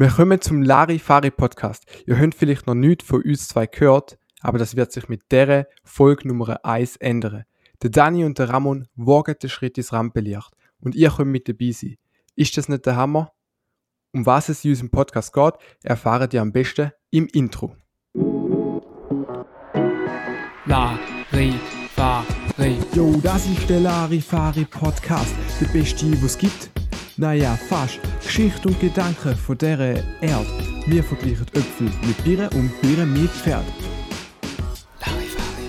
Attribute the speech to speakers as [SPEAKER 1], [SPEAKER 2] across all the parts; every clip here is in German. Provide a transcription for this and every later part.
[SPEAKER 1] Wir kommen zum Larifari Podcast. Ihr habt vielleicht noch nichts von uns zwei gehört, aber das wird sich mit der Folge Nummer 1 ändern. Der Dani und der Ramon wagen den Schritt ins Rampenlicht und ihr könnt mit dabei sein. Ist das nicht der Hammer? Um was es in unserem Podcast geht, erfahrt ihr am besten im Intro.
[SPEAKER 2] Larifari.
[SPEAKER 1] Jo, das ist der Larifari Podcast, der beste, was es gibt. Naja, fast. Geschichte und Gedanken von dieser Erde. Wir vergleichen Äpfel mit Birnen und Birnen mit Pferd.
[SPEAKER 2] Larifari.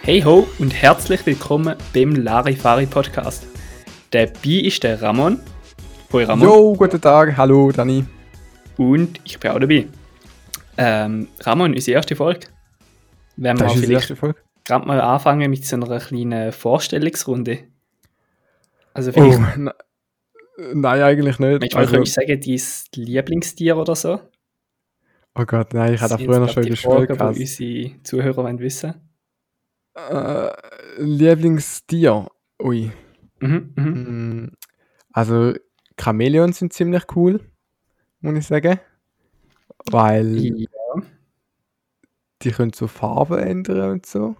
[SPEAKER 2] Hey ho und herzlich willkommen beim Larifari Podcast. Dabei ist der Ramon. Hoi Ramon.
[SPEAKER 1] Jo, guten Tag. Hallo, Dani.
[SPEAKER 2] Und ich bin auch dabei. Ähm, Ramon, unsere erste Folge. Wenn wir
[SPEAKER 1] Das ist unsere
[SPEAKER 2] vielleicht
[SPEAKER 1] erste Folge.
[SPEAKER 2] gerade mal anfangen mit so einer kleinen Vorstellungsrunde. Also vielleicht,
[SPEAKER 1] Oh, nein, eigentlich nicht.
[SPEAKER 2] manchmal
[SPEAKER 1] Also,
[SPEAKER 2] könntest du sagen, dein Lieblingstier oder so.
[SPEAKER 1] oh Gott, nein, ich hatte
[SPEAKER 2] Das
[SPEAKER 1] früher noch schon
[SPEAKER 2] Fragen,
[SPEAKER 1] gehabt.
[SPEAKER 2] die unsere Zuhörer wollen wissen
[SPEAKER 1] Äh, Lieblingstier. Ui.
[SPEAKER 2] mhm, mhm.
[SPEAKER 1] Mm, Also, Chamäleons sind ziemlich cool, muss ich sagen. Weil
[SPEAKER 2] Ja.
[SPEAKER 1] die können so Farben ändern und so.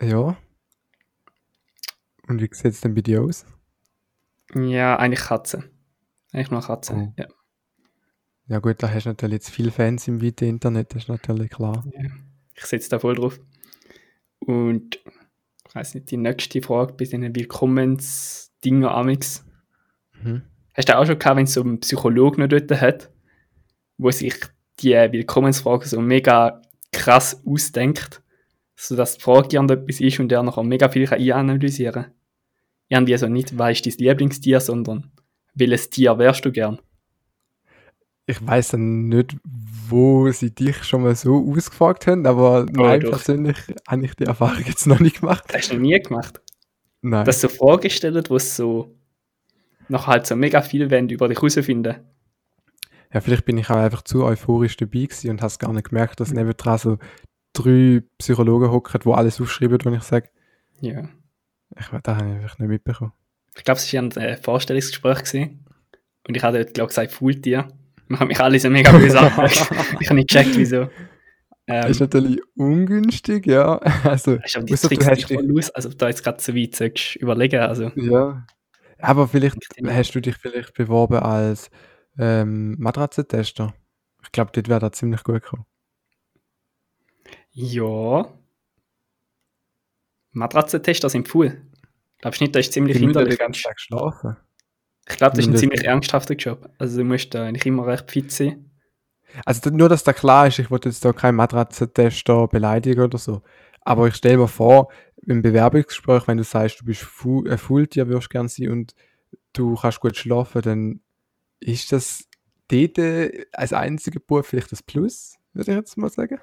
[SPEAKER 1] Ja. Und wie sieht es denn bei dir aus?
[SPEAKER 2] ja, eigentlich Katze. Eigentlich nur Katze.
[SPEAKER 1] Oh.
[SPEAKER 2] Ja.
[SPEAKER 1] Ja gut, da hast du natürlich jetzt viele Fans im weiten Internet, das ist natürlich klar.
[SPEAKER 2] Ich setze da voll drauf. Und ich weiß nicht, die nächste Frage bei diesen Willkommensdinger Amix.
[SPEAKER 1] Mhm.
[SPEAKER 2] Hast du auch schon gehabt, wenn so ein Psychologe noch dort hat, wo sich die Willkommensfrage so mega krass ausdenkt, sodass die Frage irgendetwas ist und der nachher mega viel kann einanalysieren kann? Irgendwie also nicht, was ist dein Lieblingstier, sondern welches Tier wärst du gern?
[SPEAKER 1] Ich weiß dann nicht, wo sie dich schon mal so ausgefragt haben, aber nein,
[SPEAKER 2] doch.
[SPEAKER 1] persönlich habe ich die Erfahrung jetzt noch nicht gemacht.
[SPEAKER 2] Das hast du noch nie gemacht.
[SPEAKER 1] Nein.
[SPEAKER 2] dass so Fragen gestellt, wo es so noch halt so mega viel wollen über dich herausfinden.
[SPEAKER 1] Ja, vielleicht bin ich auch einfach zu euphorisch dabei gewesen und habe es gar nicht gemerkt, dass nebendran so drei Psychologen hocken, die alles aufschreiben, wenn ich sage.
[SPEAKER 2] Ja.
[SPEAKER 1] Ich, das habe ich einfach nicht mitbekommen.
[SPEAKER 2] Ich glaube, es war ein äh, Vorstellungsgespräch gewesen. und ich habe dort, glaube ich, gesagt, Faultier. Wir haben mich alle so mega böse. Ich habe nicht gecheckt, wieso. Ähm,
[SPEAKER 1] ist natürlich ungünstig, ja. Also,
[SPEAKER 2] aber die
[SPEAKER 1] du
[SPEAKER 2] Tricks nicht
[SPEAKER 1] dich-
[SPEAKER 2] voll aus, also du da jetzt gerade so weit sollst überlegen. Also,
[SPEAKER 1] ja. Aber vielleicht hast du dich vielleicht beworben als ähm, Matratzentester. Ich glaube, dort wäre da ziemlich gut gekommen.
[SPEAKER 2] ja. Matratzentester sind cool. Glaubst du nicht, das ist ziemlich
[SPEAKER 1] müssen den ganzen Tag schlafen.
[SPEAKER 2] Ich glaube, das ist ein
[SPEAKER 1] Das-
[SPEAKER 2] ziemlich ernsthafter Job. Also, du musst da eigentlich immer recht fit sein.
[SPEAKER 1] Also nur, dass da klar ist, ich wollte jetzt da keinen Matratzentester beleidigen oder so. Aber ich stelle mir vor, im Bewerbungsgespräch, wenn du sagst, du bist Fu ein Fulltier, würdest gern sein und du kannst gut schlafen, dann ist das dort äh, als einziger Beruf vielleicht das Plus, würde ich jetzt mal sagen.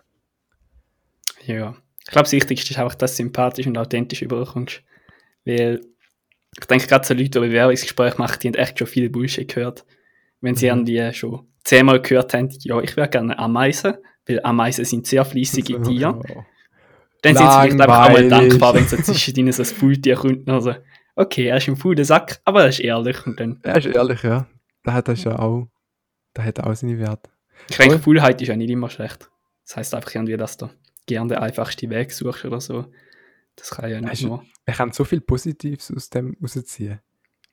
[SPEAKER 2] Ja. Ich glaube, das Wichtigste ist einfach, dass du sympathisch und authentisch überkommst. Weil ich denke, gerade so Leute, die Bewerbungsgespräche machen, die haben echt schon viel Bullshit gehört. Wenn sie
[SPEAKER 1] Mhm.
[SPEAKER 2] irgendwie schon zehnmal gehört haben, ja, ich wäre gerne Ameisen, weil Ameisen sind sehr fleissige Tiere.
[SPEAKER 1] Ja.
[SPEAKER 2] Dann sind sie vielleicht einfach auch mal dankbar, wenn so zwischen ihnen so ein Faultier kommt. Also, okay, er ist ein fauler Sack, aber er ist ehrlich. Und dann,
[SPEAKER 1] Ja, ist ehrlich, ja. Da hat das ja auch, da hat auch seine Werte.
[SPEAKER 2] ich denke. Faulheit ist ja nicht immer schlecht. Das heißt einfach irgendwie, dass du gerne den einfachsten Weg suchst oder so. Das kann ja nicht
[SPEAKER 1] Weißt
[SPEAKER 2] nur.
[SPEAKER 1] Man kann so viel Positives aus dem rausziehen.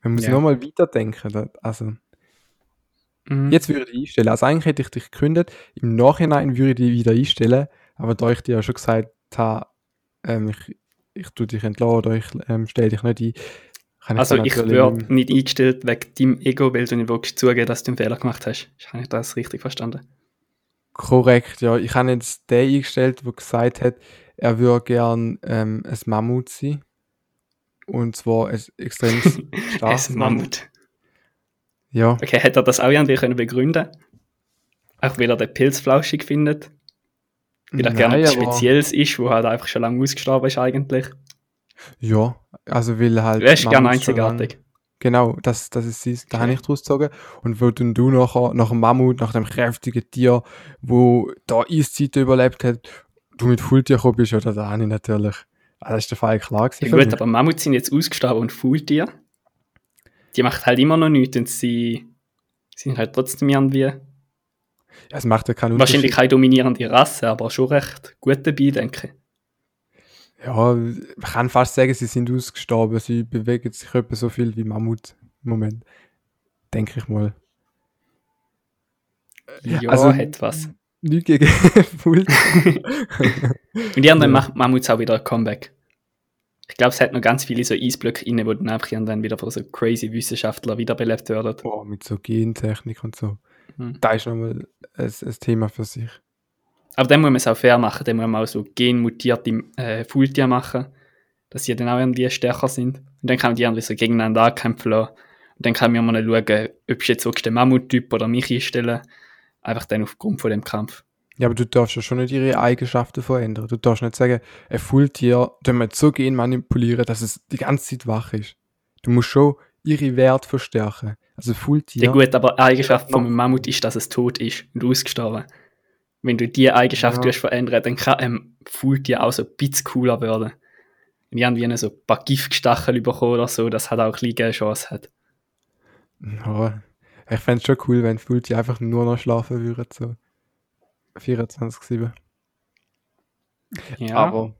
[SPEAKER 1] Man muss
[SPEAKER 2] Ja.
[SPEAKER 1] nochmal weiterdenken. Also,
[SPEAKER 2] Mhm.
[SPEAKER 1] Jetzt würde ich einstellen. Also eigentlich hätte ich dich gekündigt. Im Nachhinein würde ich dich wieder einstellen. Aber da ich dir ja schon gesagt habe, ähm, ich, ich tue dich entlassen oder ich ähm, stelle dich nicht ein, kann
[SPEAKER 2] Also ich
[SPEAKER 1] natürlich
[SPEAKER 2] werde
[SPEAKER 1] nicht-
[SPEAKER 2] nicht eingestellt wegen deinem Ego, weil du nicht wirklich zugeben, dass du einen Fehler gemacht hast. Habe ich das richtig verstanden?
[SPEAKER 1] Korrekt, ja. Ich habe jetzt den eingestellt, der gesagt hat, er würde gern ähm, ein Mammut sein. Und zwar ein extrem starkes
[SPEAKER 2] Es Mammut.
[SPEAKER 1] Ja,
[SPEAKER 2] Okay, hätte er das auch irgendwie können begründen Auch weil er den Pilz flauschig findet. Weil er gerne etwas Spezielles ist, wo halt einfach schon lange ausgestorben ist eigentlich.
[SPEAKER 1] ja. Also weil halt.
[SPEAKER 2] Du wärst gerne einzigartig.
[SPEAKER 1] Genau, das, das ist es, da
[SPEAKER 2] Okay.
[SPEAKER 1] habe ich draus gezogen. Und wo dann du nachher, nach dem Mammut, nach dem kräftigen Tier, wo da Eiszeit überlebt hat, du mit Fulltier gekommen bist, oder da habe ich natürlich, ah, das ist der Fall klar gewesen.
[SPEAKER 2] Ja, gut, aber Mammuts sind jetzt ausgestorben und Faultier. Die macht halt immer noch nichts, und sie sind halt trotzdem irgendwie
[SPEAKER 1] Ja, es macht ja keinen
[SPEAKER 2] wahrscheinlich keine dominierende Rasse, aber schon recht gut dabei, denke ich.
[SPEAKER 1] Ja, man kann fast sagen, sie sind ausgestorben. Sie bewegen sich etwa so viel wie Mammut im Moment. Denke ich mal.
[SPEAKER 2] Ja,
[SPEAKER 1] also-
[SPEAKER 2] hat was.
[SPEAKER 1] Nicht gegen Fultier.
[SPEAKER 2] Und die anderen
[SPEAKER 1] Ja.
[SPEAKER 2] macht Mammuts auch wieder ein Comeback. Ich glaube, es hat noch ganz viele so Eisblöcke rein, wo dann einfach dann wieder von so crazy Wissenschaftler wiederbelebt werden.
[SPEAKER 1] Boah, mit so Gentechnik und so.
[SPEAKER 2] Hm.
[SPEAKER 1] Da ist nochmal ein, ein Thema für sich.
[SPEAKER 2] Aber dann muss man es auch fair machen, dann muss man auch so genmutierte äh, Faultiere machen, dass sie dann auch irgendwie stärker sind. Und dann kann man die anderen so gegeneinander ankämpfen lassen. Und dann kann man mal schauen, ob es jetzt wirklich der Mammuttyp oder mich einstellen. Einfach dann aufgrund von dem Kampf.
[SPEAKER 1] Ja, aber du darfst ja schon nicht ihre Eigenschaften verändern. Du darfst nicht sagen, ein Fulltier, du musst so gen manipulieren, dass es die ganze Zeit wach ist. Du musst schon ihre Werte verstärken. Also Fulltier.
[SPEAKER 2] Ja. gut, aber Eigenschaft von einem Mammut ist, dass es tot ist und ausgestorben. Wenn du diese Eigenschaft
[SPEAKER 1] Ja.
[SPEAKER 2] verändern, dann kann ein Faultier auch so ein bisschen cooler werden. Wenn die irgendwie so ein paar Giftstachel bekommen oder so, das hat auch ein bisschen Chance hat.
[SPEAKER 1] Ja, ich fände es schon cool, wenn Fulltier einfach nur noch schlafen würden. So 24-7.
[SPEAKER 2] Ja,
[SPEAKER 1] Aber,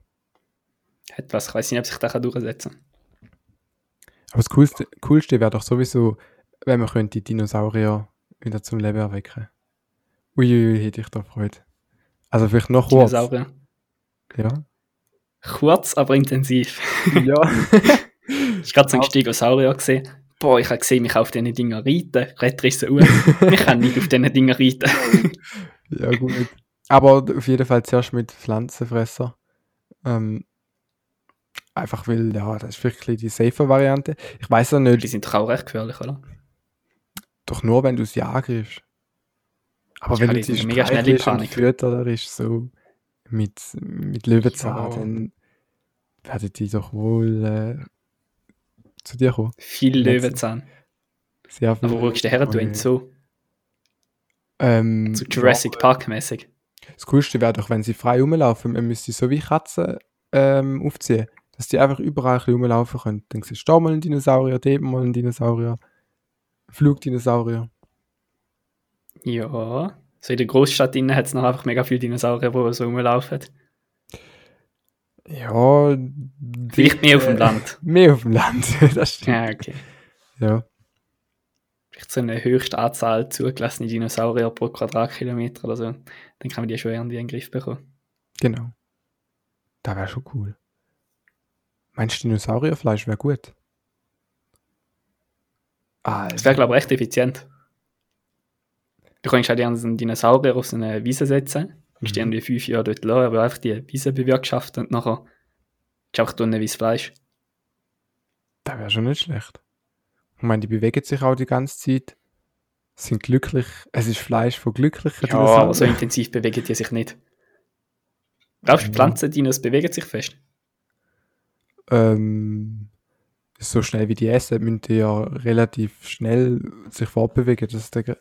[SPEAKER 2] hat was. Ich weiß nicht, ob sich das durchsetzen kann.
[SPEAKER 1] aber das Coolste, Coolste wäre doch sowieso, wenn man könnte die Dinosaurier wieder zum Leben erwecken. Uiuiui, hätte ich da Freude. Also vielleicht noch kurz.
[SPEAKER 2] Dinosaurier.
[SPEAKER 1] Ja.
[SPEAKER 2] Kurz, aber intensiv.
[SPEAKER 1] ja.
[SPEAKER 2] Ich habe gerade so einen Stegosaurier gesehen. Boah, ich habe gesehen, mich auf diesen Dingen reiten. Retter ist so uh. Ich kann nicht auf diesen Dingen reiten.
[SPEAKER 1] Ja, gut. Aber auf jeden Fall zuerst mit Pflanzenfresser. Ähm, einfach weil, ja, das ist wirklich die safe Variante. Ich weiß ja
[SPEAKER 2] Die
[SPEAKER 1] nicht,
[SPEAKER 2] sind doch auch recht gefährlich, oder?
[SPEAKER 1] doch nur wenn du sie angreifst. Aber wenn
[SPEAKER 2] die
[SPEAKER 1] du sie
[SPEAKER 2] sind mega schnell in
[SPEAKER 1] streichelst und
[SPEAKER 2] Panik.
[SPEAKER 1] fütterst, so mit, mit Löwenzahn,
[SPEAKER 2] Ja.
[SPEAKER 1] dann werden die doch wohl äh, zu dir kommen.
[SPEAKER 2] Viel Löwenzahn.
[SPEAKER 1] Sehr viel.
[SPEAKER 2] Aber wo rückst du her? Du in so,
[SPEAKER 1] Ähm,
[SPEAKER 2] so Jurassic Park mäßig.
[SPEAKER 1] Das Coolste wäre doch, wenn sie frei rumlaufen. Man müsste sie so wie Katzen ähm, aufziehen. Dass die einfach überall ein bisschen rumlaufen können. Dann siehst du da mal einen Dinosaurier, dort mal einen Dinosaurier. Flugdinosaurier.
[SPEAKER 2] Ja. So in der Großstadt innen hat es noch einfach mega viele Dinosaurier, die so rumlaufen.
[SPEAKER 1] Ja.
[SPEAKER 2] Vielleicht mehr auf dem
[SPEAKER 1] äh,
[SPEAKER 2] Land.
[SPEAKER 1] Mehr auf dem Land, das stimmt.
[SPEAKER 2] Ja, okay.
[SPEAKER 1] Ja.
[SPEAKER 2] Vielleicht so eine höchste Anzahl zugelassene Dinosaurier pro Quadratkilometer oder so. Dann kann man die schon irgendwie in den Griff bekommen.
[SPEAKER 1] genau. Das wäre schon cool. Meinst du, Dinosaurierfleisch wäre gut? Ah,
[SPEAKER 2] Das wäre, glaube ich, echt effizient. Du kannst halt einen Dinosaurier auf so eine Wiese setzen, und
[SPEAKER 1] Mhm.
[SPEAKER 2] die irgendwie fünf Jahre dort lassen, aber einfach die Wiese bewirtschaften und nachher ist einfach drinnen wie Fleisch.
[SPEAKER 1] Das wäre schon nicht schlecht. Ich meine, die bewegen sich auch die ganze Zeit. Sind glücklich. Es ist Fleisch von glücklichen
[SPEAKER 2] Ja, aber so intensiv bewegen die sich nicht. Glaubst du,
[SPEAKER 1] Ja.
[SPEAKER 2] Pflanzendinos bewegen sich fest?
[SPEAKER 1] ähm, so schnell wie die essen, müssen die ja relativ schnell sich fortbewegen. Das ist der,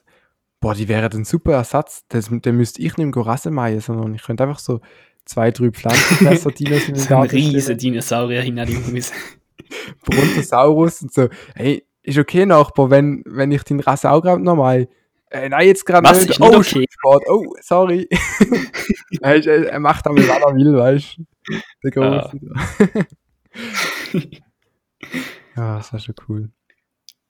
[SPEAKER 1] boah, die wären ein super Ersatz. Das, dann müsste ich nicht Rasen mähen, sondern ich könnte einfach so zwei, drei Pflanzenfresser Dinos in den
[SPEAKER 2] So ein riesen. Dinosaurier dem Haus.
[SPEAKER 1] Brontosaurus und so. Hey, ist okay, Nachbar, wenn, wenn ich den Rasen auch gerade noch mal. Äh, nein, jetzt gerade nicht.
[SPEAKER 2] nicht
[SPEAKER 1] oh,
[SPEAKER 2] okay?
[SPEAKER 1] Sport. Oh, sorry. er, er macht damit, was er will, weißt du. Der
[SPEAKER 2] Ah.
[SPEAKER 1] Große. ja, das ist schon cool.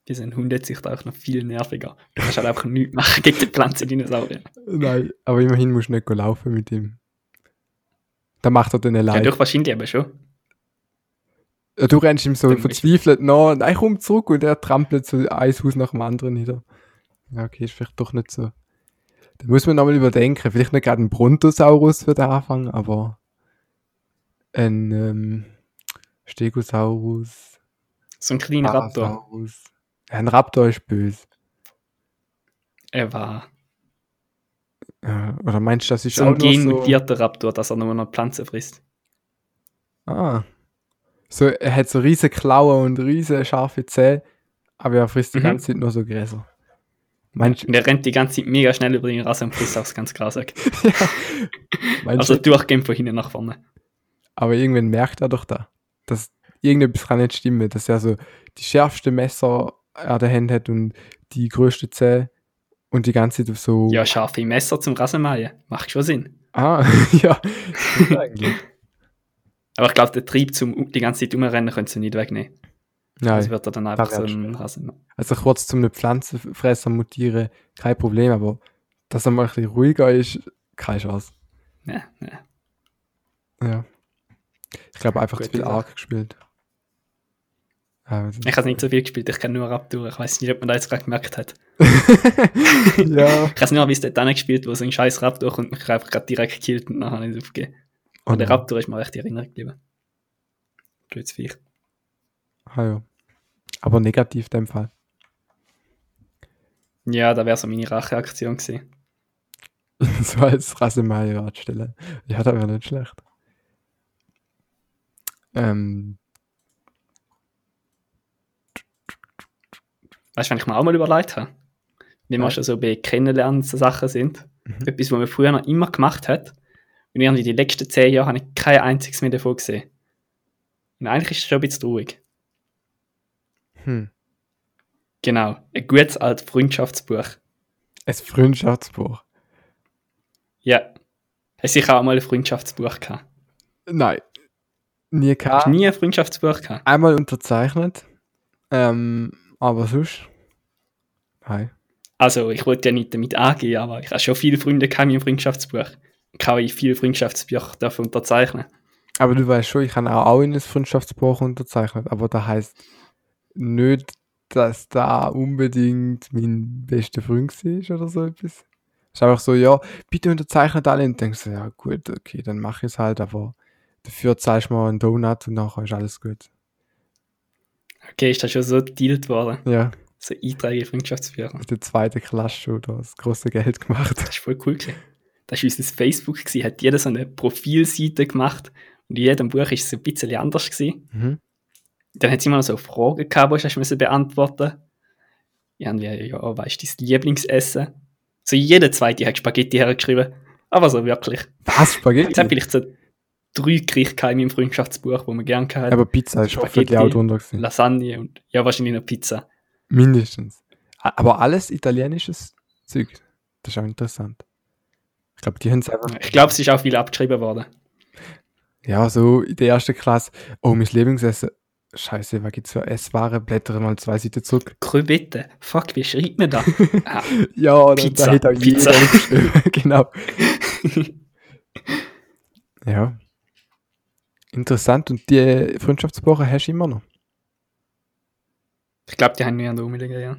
[SPEAKER 2] Die sind Hundesicht auch noch viel nerviger. Du kannst halt einfach nichts machen gegen die Pflanzendinosaurier.
[SPEAKER 1] Nein, aber immerhin musst du nicht laufen mit ihm. Dann macht er dann
[SPEAKER 2] Ja,
[SPEAKER 1] allein.
[SPEAKER 2] doch wahrscheinlich aber schon.
[SPEAKER 1] Ja, du rennst ihm so
[SPEAKER 2] Dann-
[SPEAKER 1] verzweifelt nach, nein, komm zurück und er trampelt so ein Haus nach dem anderen nieder. Ja, okay, ist vielleicht doch nicht so. Da muss man nochmal überdenken. Vielleicht nicht gerade ein Brontosaurus für den Anfang, aber ein ähm, Stegosaurus,
[SPEAKER 2] So ein kleiner Raptor.
[SPEAKER 1] Ja, ein Raptor ist böse.
[SPEAKER 2] Er war
[SPEAKER 1] Ja, oder meinst du, das ist
[SPEAKER 2] so ein
[SPEAKER 1] nur so...
[SPEAKER 2] genmutierter Raptor, dass er nur noch Pflanzen frisst.
[SPEAKER 1] Ah. So, er hat so riesige Klauen und riesige scharfe Zähne, aber er frisst die
[SPEAKER 2] Mhm.
[SPEAKER 1] ganze Zeit nur so Gräser. Meinst,
[SPEAKER 2] Und er rennt die ganze Zeit mega schnell über den Rasen und frisst auch ganz grasig.
[SPEAKER 1] meinst
[SPEAKER 2] Also
[SPEAKER 1] du,
[SPEAKER 2] durchgehend von hinten nach vorne.
[SPEAKER 1] aber irgendwann merkt er doch da, dass irgendetwas kann nicht stimmen, dass er so die schärfsten Messer an der Hand hat und die größte Zähne Und die ganze Zeit auf so.
[SPEAKER 2] Ja, scharfe Messer zum Rasenmähen. Macht schon Sinn.
[SPEAKER 1] Ah, ja.
[SPEAKER 2] Aber ich glaube, der Trieb zum die ganze Zeit umrennen können sie nicht wegnehmen.
[SPEAKER 1] Nein.
[SPEAKER 2] Das wird er dann einfach so ein. Rasenmäher.
[SPEAKER 1] Also kurz zum Pflanzenfresser mutieren, kein Problem, aber dass er mal ein bisschen ruhiger ist, keine Chance.
[SPEAKER 2] Ja, ja.
[SPEAKER 1] Ja. Ich glaube einfach
[SPEAKER 2] Gute
[SPEAKER 1] zu viel
[SPEAKER 2] Sache.
[SPEAKER 1] Arc gespielt.
[SPEAKER 2] Ich habe nicht so viel gespielt, ich kenne nur Raptor. Ich weiß nicht, ob man das jetzt gerade gemerkt hat.
[SPEAKER 1] ja.
[SPEAKER 2] Ich habe nur bis dort gespielt, wo so ein scheiß Raptor kommt und mich einfach gerade direkt gekillt und nachher nicht aufgegeben.
[SPEAKER 1] Oh
[SPEAKER 2] Und der
[SPEAKER 1] nein.
[SPEAKER 2] Raptor ist mir recht in Erinnerung geblieben. Blödes Viech.
[SPEAKER 1] Ah, ja. Aber negativ in dem Fall.
[SPEAKER 2] Ja, da wäre so meine Racheaktion gewesen.
[SPEAKER 1] so als Rasenmäher anstellen. Ja, das wäre nicht schlecht. Ähm,
[SPEAKER 2] Weißt du, wenn ich mir auch mal überlegt habe, wie
[SPEAKER 1] Ja.
[SPEAKER 2] schon so bei Kennenlernen Sachen sind,
[SPEAKER 1] Mhm.
[SPEAKER 2] etwas, was man früher noch immer gemacht hat, und irgendwie die letzten zehn Jahre habe ich kein einziges mehr davon gesehen. Und eigentlich ist es schon ein bisschen traurig.
[SPEAKER 1] hm.
[SPEAKER 2] Genau, ein gutes altes Freundschaftsbuch.
[SPEAKER 1] Ein Freundschaftsbuch.
[SPEAKER 2] Ja. Hast du sicher auch mal ein Freundschaftsbuch gehabt?
[SPEAKER 1] Nein. Nie
[SPEAKER 2] Hast
[SPEAKER 1] gehabt.
[SPEAKER 2] du nie ein Freundschaftsbuch gehabt?
[SPEAKER 1] Einmal unterzeichnet. Ähm, aber sonst. Nein.
[SPEAKER 2] Also, ich wollte ja nicht damit angehen, aber ich habe schon viele Freunde mit dem Freundschaftsbuch. Ich habe viele Freundschaftsbücher dafür unterzeichnen.
[SPEAKER 1] Aber du weißt schon, ich habe auch, in ein Freundschaftsbuch unterzeichnet. Aber das heißt nicht, dass da unbedingt mein bester Freund war oder so etwas. Es ist einfach so, ja, bitte unterzeichnet alle. Und denkst du, ja gut, okay, dann mach ich es halt, aber dafür zahlst du mal einen Donut und nachher ist alles gut.
[SPEAKER 2] Okay, ist das schon so gedealt worden?
[SPEAKER 1] Ja,
[SPEAKER 2] So Freundschaftsbücher.
[SPEAKER 1] in der zweiten Klasse schon das große Geld gemacht.
[SPEAKER 2] Das war voll cool. Gewesen. Das war unser Facebook, gewesen, hat jeder so eine Profilseite gemacht und in jedem Buch war es so ein bisschen anders. Gewesen.
[SPEAKER 1] Mhm.
[SPEAKER 2] Dann hat es immer noch so Fragen gehabt, die du hast beantworten Irgendwie, ja, weißt du, dein Lieblingsessen? So jeder zweite hat Spaghetti hergeschrieben. Aber so wirklich.
[SPEAKER 1] Was?
[SPEAKER 2] Es hat
[SPEAKER 1] Spaghetti?
[SPEAKER 2] vielleicht so drei Gerichte in meinem Freundschaftsbuch, wo man gerne hatte.
[SPEAKER 1] Aber Pizza ist
[SPEAKER 2] Spaghetti.
[SPEAKER 1] auch drunter gewesen.
[SPEAKER 2] Lasagne und ja, wahrscheinlich noch Pizza.
[SPEAKER 1] Mindestens. Aber alles italienisches Zeug. Das ist auch interessant. Ich glaube, die haben es einfach.
[SPEAKER 2] Ich glaube, es ist auch viel abgeschrieben worden.
[SPEAKER 1] Ja, so in der ersten Klasse. Oh, mein Lieblingsessen. Scheiße, was gibt's für Essware? Blättere mal zwei Seiten zurück.
[SPEAKER 2] Krübitte. Fuck, wie schreibt man da? ah,
[SPEAKER 1] Ja,
[SPEAKER 2] Pizza,
[SPEAKER 1] da hat auch
[SPEAKER 2] Pizza.
[SPEAKER 1] genau. Ja. Interessant. Und die Freundschaftswoche hast du immer noch?
[SPEAKER 2] ich glaube, die haben wir an der rumliegen, ja.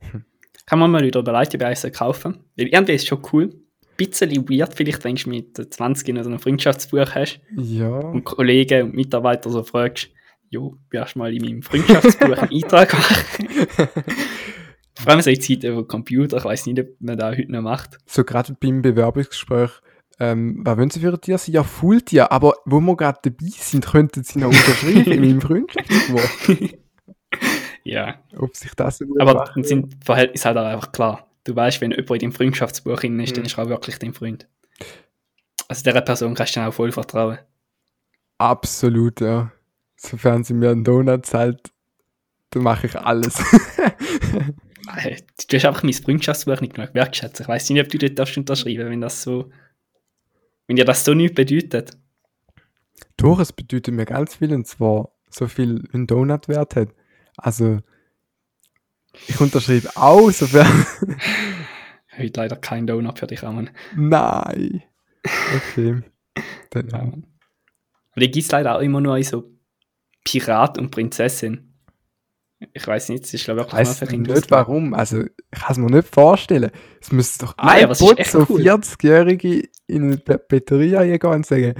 [SPEAKER 1] Hm.
[SPEAKER 2] Kann man mal wieder überlegen, ob ich eins kaufen Weil irgendwie ist es schon cool. Ein bisschen weird, vielleicht, wenn du mit 20 noch so ein Freundschaftsbuch hast
[SPEAKER 1] Ja.
[SPEAKER 2] und Kollegen und Mitarbeiter so fragst, jo, wirst du mal in meinem Freundschaftsbuch einen Eintrag machen? Vor allem so in Zeiten über Computer, ich weiß nicht, ob man das heute noch macht.
[SPEAKER 1] So gerade beim Bewerbungsgespräch. Ähm, was wollen Sie für ein Tier sein? Ja, Fulltier. Aber wo wir gerade dabei sind, könnten Sie noch unterschreiben in meinem Freundschaftsbuch.
[SPEAKER 2] Ja,
[SPEAKER 1] Ob sich das
[SPEAKER 2] aber dann sind die Verhältnisse halt auch einfach klar. Du weißt, wenn jemand in deinem Freundschaftsbuch drin ist, dann
[SPEAKER 1] Mhm.
[SPEAKER 2] ist er auch wirklich dein Freund. Also dieser Person kannst du dann auch voll vertrauen.
[SPEAKER 1] Absolut, ja. Sofern sie mir einen Donut zahlt, dann mache ich alles.
[SPEAKER 2] Du hast einfach mein Freundschaftsbuch nicht genug wertschätzt. Ich weiß nicht, ob du dort darfst unterschreiben wenn das so. Wenn dir das so nichts bedeutet.
[SPEAKER 1] Doch, es bedeutet mir ganz viel und zwar so viel ein Donut wert hat. Also, ich unterschreibe auch, sofern.
[SPEAKER 2] Heute leider kein Donut für dich, Ramon.
[SPEAKER 1] Nein. Okay. Dann, ja.
[SPEAKER 2] Aber die gibt es leider auch immer nur in so Pirat und Prinzessin. Ich weiß nicht, es ist glaube ich
[SPEAKER 1] Ich
[SPEAKER 2] wirklich
[SPEAKER 1] weiß nicht warum. Also, ich kann es mir nicht vorstellen. Es müsste doch
[SPEAKER 2] Nein,
[SPEAKER 1] ein Bot,
[SPEAKER 2] echt
[SPEAKER 1] so
[SPEAKER 2] cool.
[SPEAKER 1] 40-Jährige in eine Pizzeria gehen und sagen,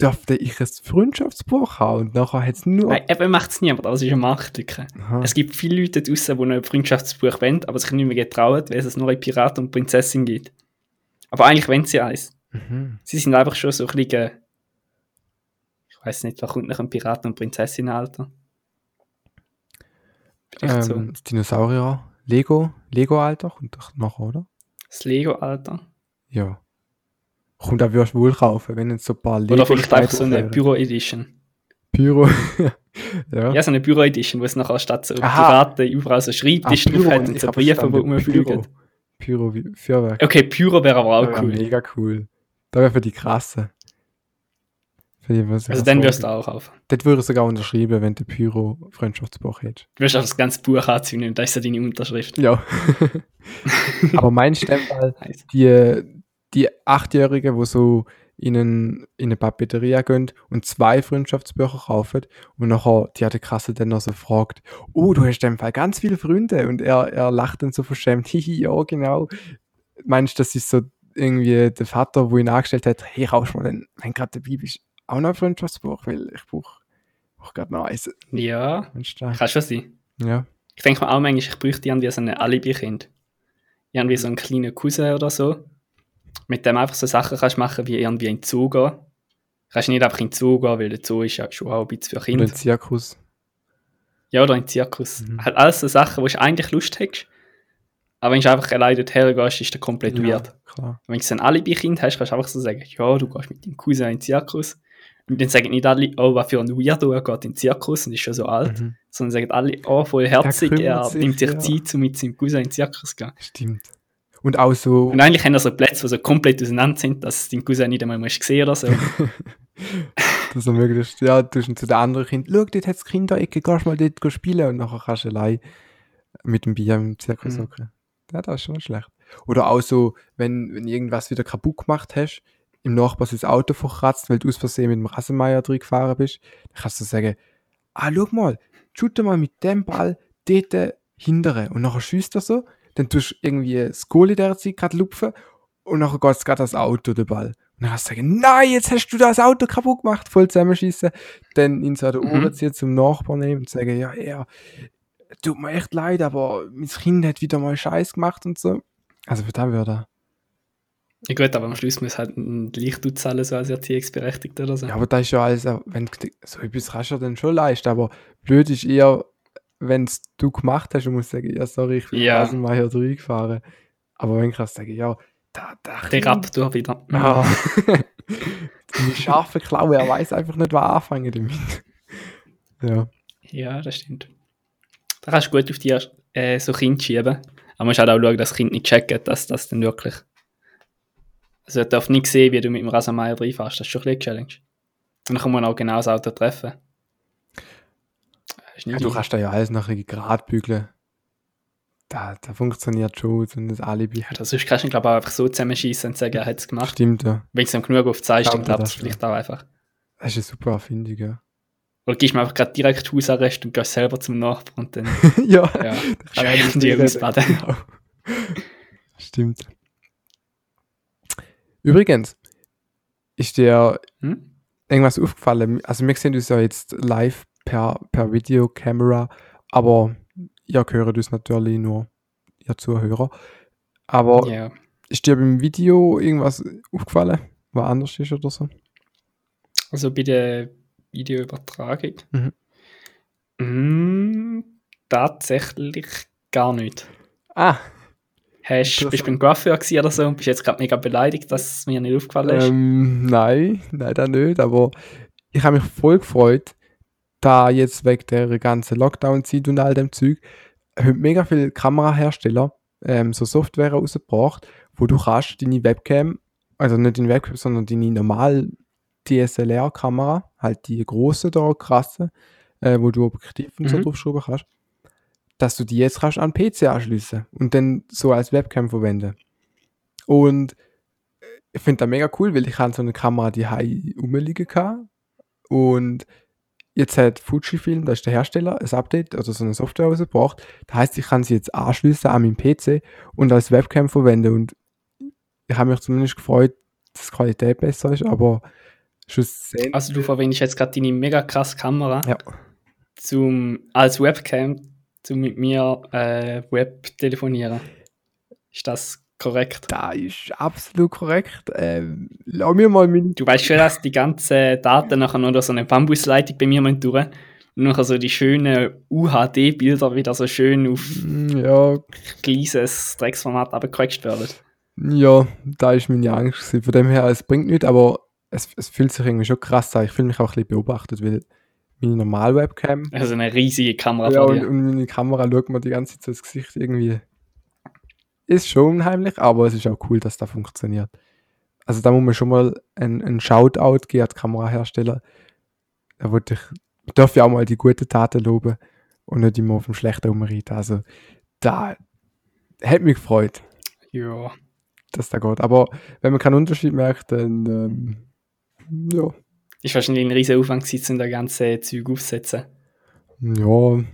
[SPEAKER 1] dürfte ich ein Freundschaftsbuch haben? Und nachher hat es nur.
[SPEAKER 2] Nein, eben macht es niemand, aber es ist eine Marktlücke. Es gibt viele Leute draußen, die noch ein Freundschaftsbuch wollen, aber sich nicht mehr getrauen, weil es nur in Pirat und Prinzessin gibt. Aber eigentlich wollen sie eins.
[SPEAKER 1] Mhm.
[SPEAKER 2] Sie sind einfach schon so ein bisschen. Ich weiß nicht, was kommt nach einem Piraten- und Prinzessin-Alter? Vielleicht so.
[SPEAKER 1] Ähm, das Dinosaurier, Lego, Lego-Alter kommt doch noch, oder?
[SPEAKER 2] Das Lego-Alter.
[SPEAKER 1] Ja. Kommt auch wirst du wohl kaufen, wenn jetzt so ein paar
[SPEAKER 2] Oder vielleicht einfach so eine. Büro-Edition.
[SPEAKER 1] Pyro. Ja.
[SPEAKER 2] Ja, so eine Büro-Edition, wo es nachher statt so. Piraten überall so Schreibtisch
[SPEAKER 1] Ah,
[SPEAKER 2] drauf hat und so Briefe, die
[SPEAKER 1] verstanden,
[SPEAKER 2] rumfliegen.
[SPEAKER 1] Pyro. Pyro Feuerwerk.
[SPEAKER 2] Okay, Pyro wäre aber auch
[SPEAKER 1] Ja,
[SPEAKER 2] cool.
[SPEAKER 1] Mega cool. Da wäre für die krasse. Für die, was ich
[SPEAKER 2] Also dann wirst du auch kaufen.
[SPEAKER 1] Das würde ich sogar unterschreiben, wenn du Pyro Freundschaftsbuch hättest.
[SPEAKER 2] Du wirst auch das ganze Buch und da ist ja deine Unterschrift.
[SPEAKER 1] Ja. Aber mein Stempel, die, die Achtjährige, wo so in, einen, in eine Papeteria gehen und zwei Freundschaftsbücher kaufen und nachher, die hat der Kasse dann noch so gefragt, oh, du hast in dem Fall ganz viele Freunde und er, er lacht dann so verschämt, hihi, ja, genau. Meinst du, das ist so irgendwie der Vater, wo ihn angestellt hat, hey, rausch mal, wenn gerade dabei bist, auch noch ein Freundschaftsbuch, weil ich brauche brauch gerade noch eins.
[SPEAKER 2] Ja,
[SPEAKER 1] Meinst du das?
[SPEAKER 2] kann schon sein.
[SPEAKER 1] Ja.
[SPEAKER 2] Ich denke mir auch manchmal, ich bräuchte irgendwie so ein Alibi-Kind. Irgendwie so einen kleinen Cousin oder so. Mit dem einfach so Sachen kannst machen, wie irgendwie in den Zoo gehen. Du kannst nicht einfach in den Zoo gehen, weil der Zoo ist ja schon auch ein bisschen für
[SPEAKER 1] Oder
[SPEAKER 2] Kinder.
[SPEAKER 1] ein Zirkus.
[SPEAKER 2] Ja, oder in den Zirkus.
[SPEAKER 1] Mhm.
[SPEAKER 2] Halt alles so Sachen, wo du eigentlich Lust hast. Aber wenn du einfach alleine dorthin gehst, ist das komplett weird.
[SPEAKER 1] klar.
[SPEAKER 2] Wenn du so ein Alibi-Kind hast, kannst du einfach so sagen, ja, du gehst mit deinem Cousin in den Zirkus. Und dann sagen nicht alle, oh, was für ein Weirdo, er geht in den Zirkus und ist schon so alt.
[SPEAKER 1] Mhm.
[SPEAKER 2] Sondern sagen alle, oh, voll herzig, er
[SPEAKER 1] sich,
[SPEAKER 2] nimmt sich
[SPEAKER 1] ja.
[SPEAKER 2] Zeit, um mit seinem Cousin in den Zirkus zu gehen.
[SPEAKER 1] Stimmt. Und auch so,
[SPEAKER 2] Und eigentlich haben er so Plätze, die so komplett auseinander sind, dass dein Cousin nicht einmal musst sehen oder so.
[SPEAKER 1] dass er möglichst, ja, du zu den anderen Kind, schau, dort hat es Kinderecke, gehst mal dort spielen und nachher kannst du allein mit dem Bier im Zirkus
[SPEAKER 2] Mhm.
[SPEAKER 1] hocken. Ja, das ist schon schlecht. Oder auch so, wenn, wenn irgendwas wieder kaputt gemacht hast, im Nachbar das Auto verkratzt, weil du aus Versehen mit dem Rasenmeier drin gefahren bist, dann kannst du sagen, ah, schau mal, shoote mal mit dem Ball dort hindere und nachher schießt er so, dann tust du irgendwie das Goal in der Zeit gerade lupfen und nachher geht es gerade das Auto, der Ball. Und dann kannst du sagen, nein, jetzt hast du das Auto kaputt gemacht, voll zusammenschießen. Dann ihn so an den
[SPEAKER 2] Mhm.
[SPEAKER 1] Ohren ziehen zum Nachbarn nehmen und sagen, ja, er, tut mir echt leid, aber mein Kind hat wieder mal Scheiß gemacht und so. Also für das würde er.
[SPEAKER 2] Ja gut, aber am Schluss muss halt ein Licht zahlen, so als Erziehungsberechtigter oder so.
[SPEAKER 1] Ja, aber das ist ja alles, wenn du- so etwas kannst du ja dann schon leisten, aber blöd ist eher, wenn es du gemacht hast und musst sagen, ja, sorry, ich bin
[SPEAKER 2] Ja.
[SPEAKER 1] ja. mal hier drüber gefahren. Aber wenn du kannst sagen, ja, da, da,
[SPEAKER 2] Der Raptor wieder.
[SPEAKER 1] Ah. Die scharfe Klaue, er weiß einfach nicht, was anfangen damit. Ja.
[SPEAKER 2] Ja, das stimmt. Da kannst du gut auf die äh, so Kind schieben. Aber man muss halt auch schauen, dass das Kind nicht checkt, dass das dann wirklich. Also, er darf nicht sehen, wie du mit dem Rasenmeier reinfährst. Das ist schon ein bisschen Challenge. Und dann kann man auch genau das Auto treffen. Das ist
[SPEAKER 1] ja. Du kannst da ja alles nachher gerade bügeln. Da, da funktioniert schon so ein Alibi.
[SPEAKER 2] Ja, das sonst kannst du glaube ich, einfach so zusammenschießen und sagen, er hat es gemacht.
[SPEAKER 1] Stimmt, ja.
[SPEAKER 2] Wenn es ihm genug
[SPEAKER 1] Ich
[SPEAKER 2] dann
[SPEAKER 1] glaube
[SPEAKER 2] klappt es vielleicht auch einfach.
[SPEAKER 1] Das ist eine super Erfindung, ja.
[SPEAKER 2] Oder gehst du mir einfach gerade direkt Hausarrest und gehst selber zum Nachbarn und dann
[SPEAKER 1] ja.
[SPEAKER 2] ja,
[SPEAKER 1] Kann
[SPEAKER 2] schön
[SPEAKER 1] nicht
[SPEAKER 2] auf die
[SPEAKER 1] reden.
[SPEAKER 2] ausbaden.
[SPEAKER 1] Genau. Stimmt. Übrigens, ist dir
[SPEAKER 2] Hm?
[SPEAKER 1] irgendwas aufgefallen? Also wir sehen uns ja jetzt live per, per Videokamera, aber ihr hört uns natürlich nur, ihr Zuhörer. Aber
[SPEAKER 2] Ja.
[SPEAKER 1] ist dir beim Video irgendwas aufgefallen, was anders ist oder so?
[SPEAKER 2] Also bei der Videoübertragung.
[SPEAKER 1] Mhm.
[SPEAKER 2] Mm, tatsächlich gar nicht.
[SPEAKER 1] Ah,
[SPEAKER 2] Hast, bist du beim Coiffeur oder so und bist jetzt gerade mega beleidigt, dass es mir nicht aufgefallen ist?
[SPEAKER 1] ähm, nein, leider nicht, aber ich habe mich voll gefreut, da jetzt wegen der ganzen Lockdown-Zeit und all dem Zeug, haben mega viele Kamerahersteller ähm, so Software rausgebracht, wo du kannst deine Webcam, also nicht deine Webcam, sondern deine normal DSLR-Kamera, halt die große da, krasse, äh, wo du Objektiv und so
[SPEAKER 2] Mhm.
[SPEAKER 1] draufschrauben kannst, dass du die jetzt kannst an den PC anschließen und dann so als Webcam verwenden. Und ich finde das mega cool, weil ich habe so eine Kamera, die high rumliegen kann. Und jetzt hat Fujifilm, das ist der Hersteller, ein Update oder so eine Software rausgebracht. Das heißt, ich kann sie jetzt anschließen an meinen PC und als Webcam verwenden. Und ich habe mich zumindest gefreut, dass die Qualität besser ist, aber schlussendlich.
[SPEAKER 2] Also du verwendest jetzt gerade deine mega krasse Kamera
[SPEAKER 1] Ja.
[SPEAKER 2] zum, als Webcam, zum mit mir äh, Web telefonieren. Ist das korrekt?
[SPEAKER 1] Das ist absolut korrekt. Ähm, lass mir mal meine.
[SPEAKER 2] Du weißt schon, dass die ganzen Daten nachher noch so eine Bambusleitung bei mir durch und nachher so die schönen UHD-Bilder wieder so schön auf
[SPEAKER 1] Ja,
[SPEAKER 2] kleines Drecksformat abgequetscht werden.
[SPEAKER 1] Ja, da ist meine Angst. gewesen. Von dem her, es bringt nichts, aber es, es fühlt sich irgendwie schon krass an. Ich fühle mich auch ein bisschen beobachtet, weil meine normale Webcam.
[SPEAKER 2] Also eine riesige Kamera
[SPEAKER 1] Ja, und, und meine Kamera schaut mir die ganze Zeit ins Gesicht irgendwie. Ist schon unheimlich, aber es ist auch cool, dass das funktioniert. Also da muss man schon mal ein, ein Shoutout geben an Kamerahersteller. Da wollte ich, darf ja auch mal die guten Taten loben und nicht immer auf dem Schlechten rumreiten. Also da hat mich gefreut,
[SPEAKER 2] Ja.
[SPEAKER 1] dass da geht. Aber wenn man keinen Unterschied merkt, dann ähm, ja.
[SPEAKER 2] Ist wahrscheinlich ein riesen Aufwand gewesen, um das ganze Zeug aufzusetzen.
[SPEAKER 1] Ja,
[SPEAKER 2] Oder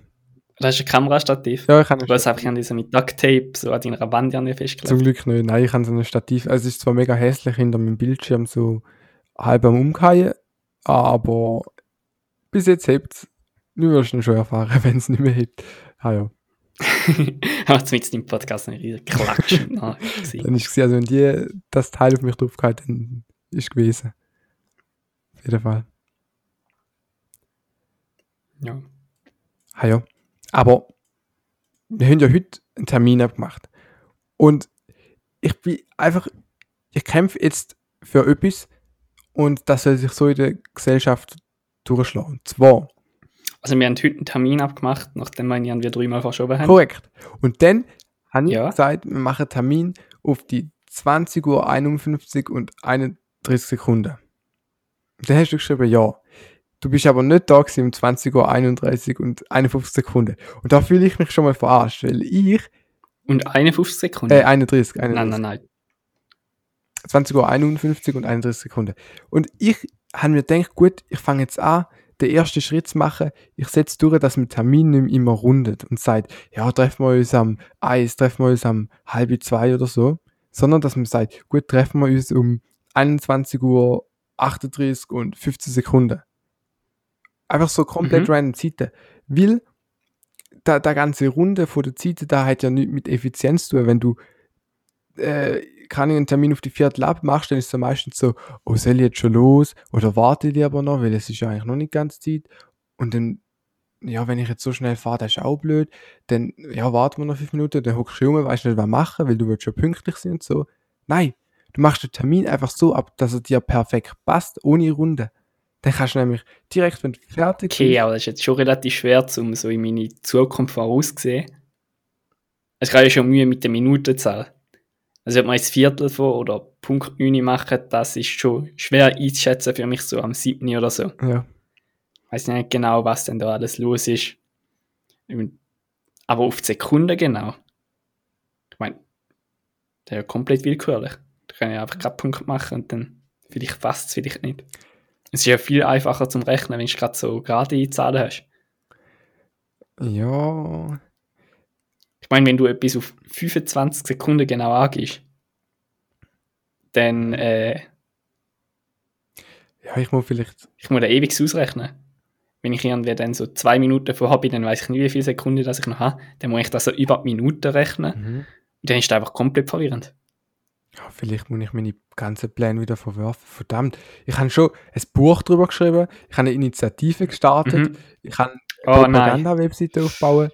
[SPEAKER 2] hast du ein Kamerastativ?
[SPEAKER 1] ja ich kann
[SPEAKER 2] Oder das habe ich an dieser mit Duct Tape so an deiner Wand an dir
[SPEAKER 1] Zum
[SPEAKER 2] festgelegt.
[SPEAKER 1] Glück nicht. Nein, ich habe so ein Stativ. Also es ist zwar mega hässlich hinter meinem Bildschirm so halb am Umkehren, aber bis jetzt hebt es. Du wirst ihn schon erfahren, wenn es nicht mehr hebt. Ah ja.
[SPEAKER 2] Aber jetzt im Podcast ein riesen Klatsch.
[SPEAKER 1] Dann ist es also wenn die das Teil auf mich draufgehalten dann ist gewesen. Jeden Fall.
[SPEAKER 2] ja.
[SPEAKER 1] Ah ja. Aber wir haben ja heute einen Termin abgemacht. Und ich bin einfach, ich kämpfe jetzt für etwas und das soll sich so in der Gesellschaft durchschlagen. Und zwar,
[SPEAKER 2] Also wir haben heute einen Termin abgemacht, nachdem wir ihn irgendwie dreimal verschoben haben.
[SPEAKER 1] korrekt. Und dann habe ich
[SPEAKER 2] Ja.
[SPEAKER 1] gesagt, wir machen einen Termin auf die 20.51 Uhr und 31 Sekunden. Und dann hast du geschrieben, ja. Du bist aber nicht da gewesen um 20.31 Uhr und 51 Sekunden. Und da fühle ich mich schon mal verarscht, weil ich,
[SPEAKER 2] Und 51 Sekunden?
[SPEAKER 1] äh, 31, 31.
[SPEAKER 2] nein, nein, nein.
[SPEAKER 1] 20.51 Uhr und 31 Sekunden. Und ich habe mir gedacht, gut, ich fange jetzt an, den ersten Schritt zu machen. Ich setze durch, dass man Termin nicht immer rundet und sagt, ja, treffen wir uns am 1, treffen wir uns am halb zwei oder so. Sondern, dass man sagt, gut, treffen wir uns um 21 Uhr 38 und 15 Sekunden. Einfach so komplett
[SPEAKER 2] Mhm.
[SPEAKER 1] random Zeiten. Weil da, der ganze Runde von der Zeiten, da hat ja nichts mit Effizienz zu tun. Wenn du äh, kann ich einen Termin auf die Viertel ab machst, dann ist es meistens so, oh, soll ich jetzt schon los? Oder warte ich lieber noch, weil es ist ja eigentlich noch nicht ganz Zeit. Und dann, ja, wenn ich jetzt so schnell fahre, das ist auch blöd. Dann, ja, warten wir noch fünf Minuten, dann hockst du rum, weißt nicht, was machen, weil du willst schon pünktlich sein und so. Nein, du machst den Termin einfach so ab, dass er dir perfekt passt, ohne Runde. Dann kannst du nämlich direkt, wenn du fertig
[SPEAKER 2] Okay, aber das ist jetzt schon relativ schwer, um so in meine Zukunft vorauszusehen. Es kann ja schon Mühe mit der Minutenzahl. Also ob man jetzt Viertel von oder Punkt 9 machen, das ist schon schwer einzuschätzen für mich so am 7. oder so.
[SPEAKER 1] ja.
[SPEAKER 2] weiß nicht genau, was denn da alles los ist. Aber auf die Sekunde genau. Ich meine, der ist ja komplett willkürlich. Kann ich einfach keinen Punkt machen und dann vielleicht passt es, vielleicht nicht. Es ist ja viel einfacher zum Rechnen, wenn du gerade so gerade Zahlen hast.
[SPEAKER 1] Ja,
[SPEAKER 2] Ich meine, wenn du etwas auf 25 Sekunden genau angibst, dann, äh,
[SPEAKER 1] ja, ich muss vielleicht,
[SPEAKER 2] ich muss da ewig ausrechnen. Wenn ich irgendwie dann so zwei Minuten vorher bin, dann weiß ich nicht, wie viele Sekunden das ich noch habe. Dann muss ich das so über Minuten rechnen.
[SPEAKER 1] mhm.
[SPEAKER 2] Und dann ist das einfach komplett verwirrend.
[SPEAKER 1] Ja, vielleicht muss ich meine ganzen Pläne wieder verwerfen. Verdammt. Ich habe schon ein Buch drüber geschrieben. Ich habe eine Initiative gestartet.
[SPEAKER 2] Mhm.
[SPEAKER 1] Ich habe eine
[SPEAKER 2] Oh.
[SPEAKER 1] Propaganda-Webseite aufbauen.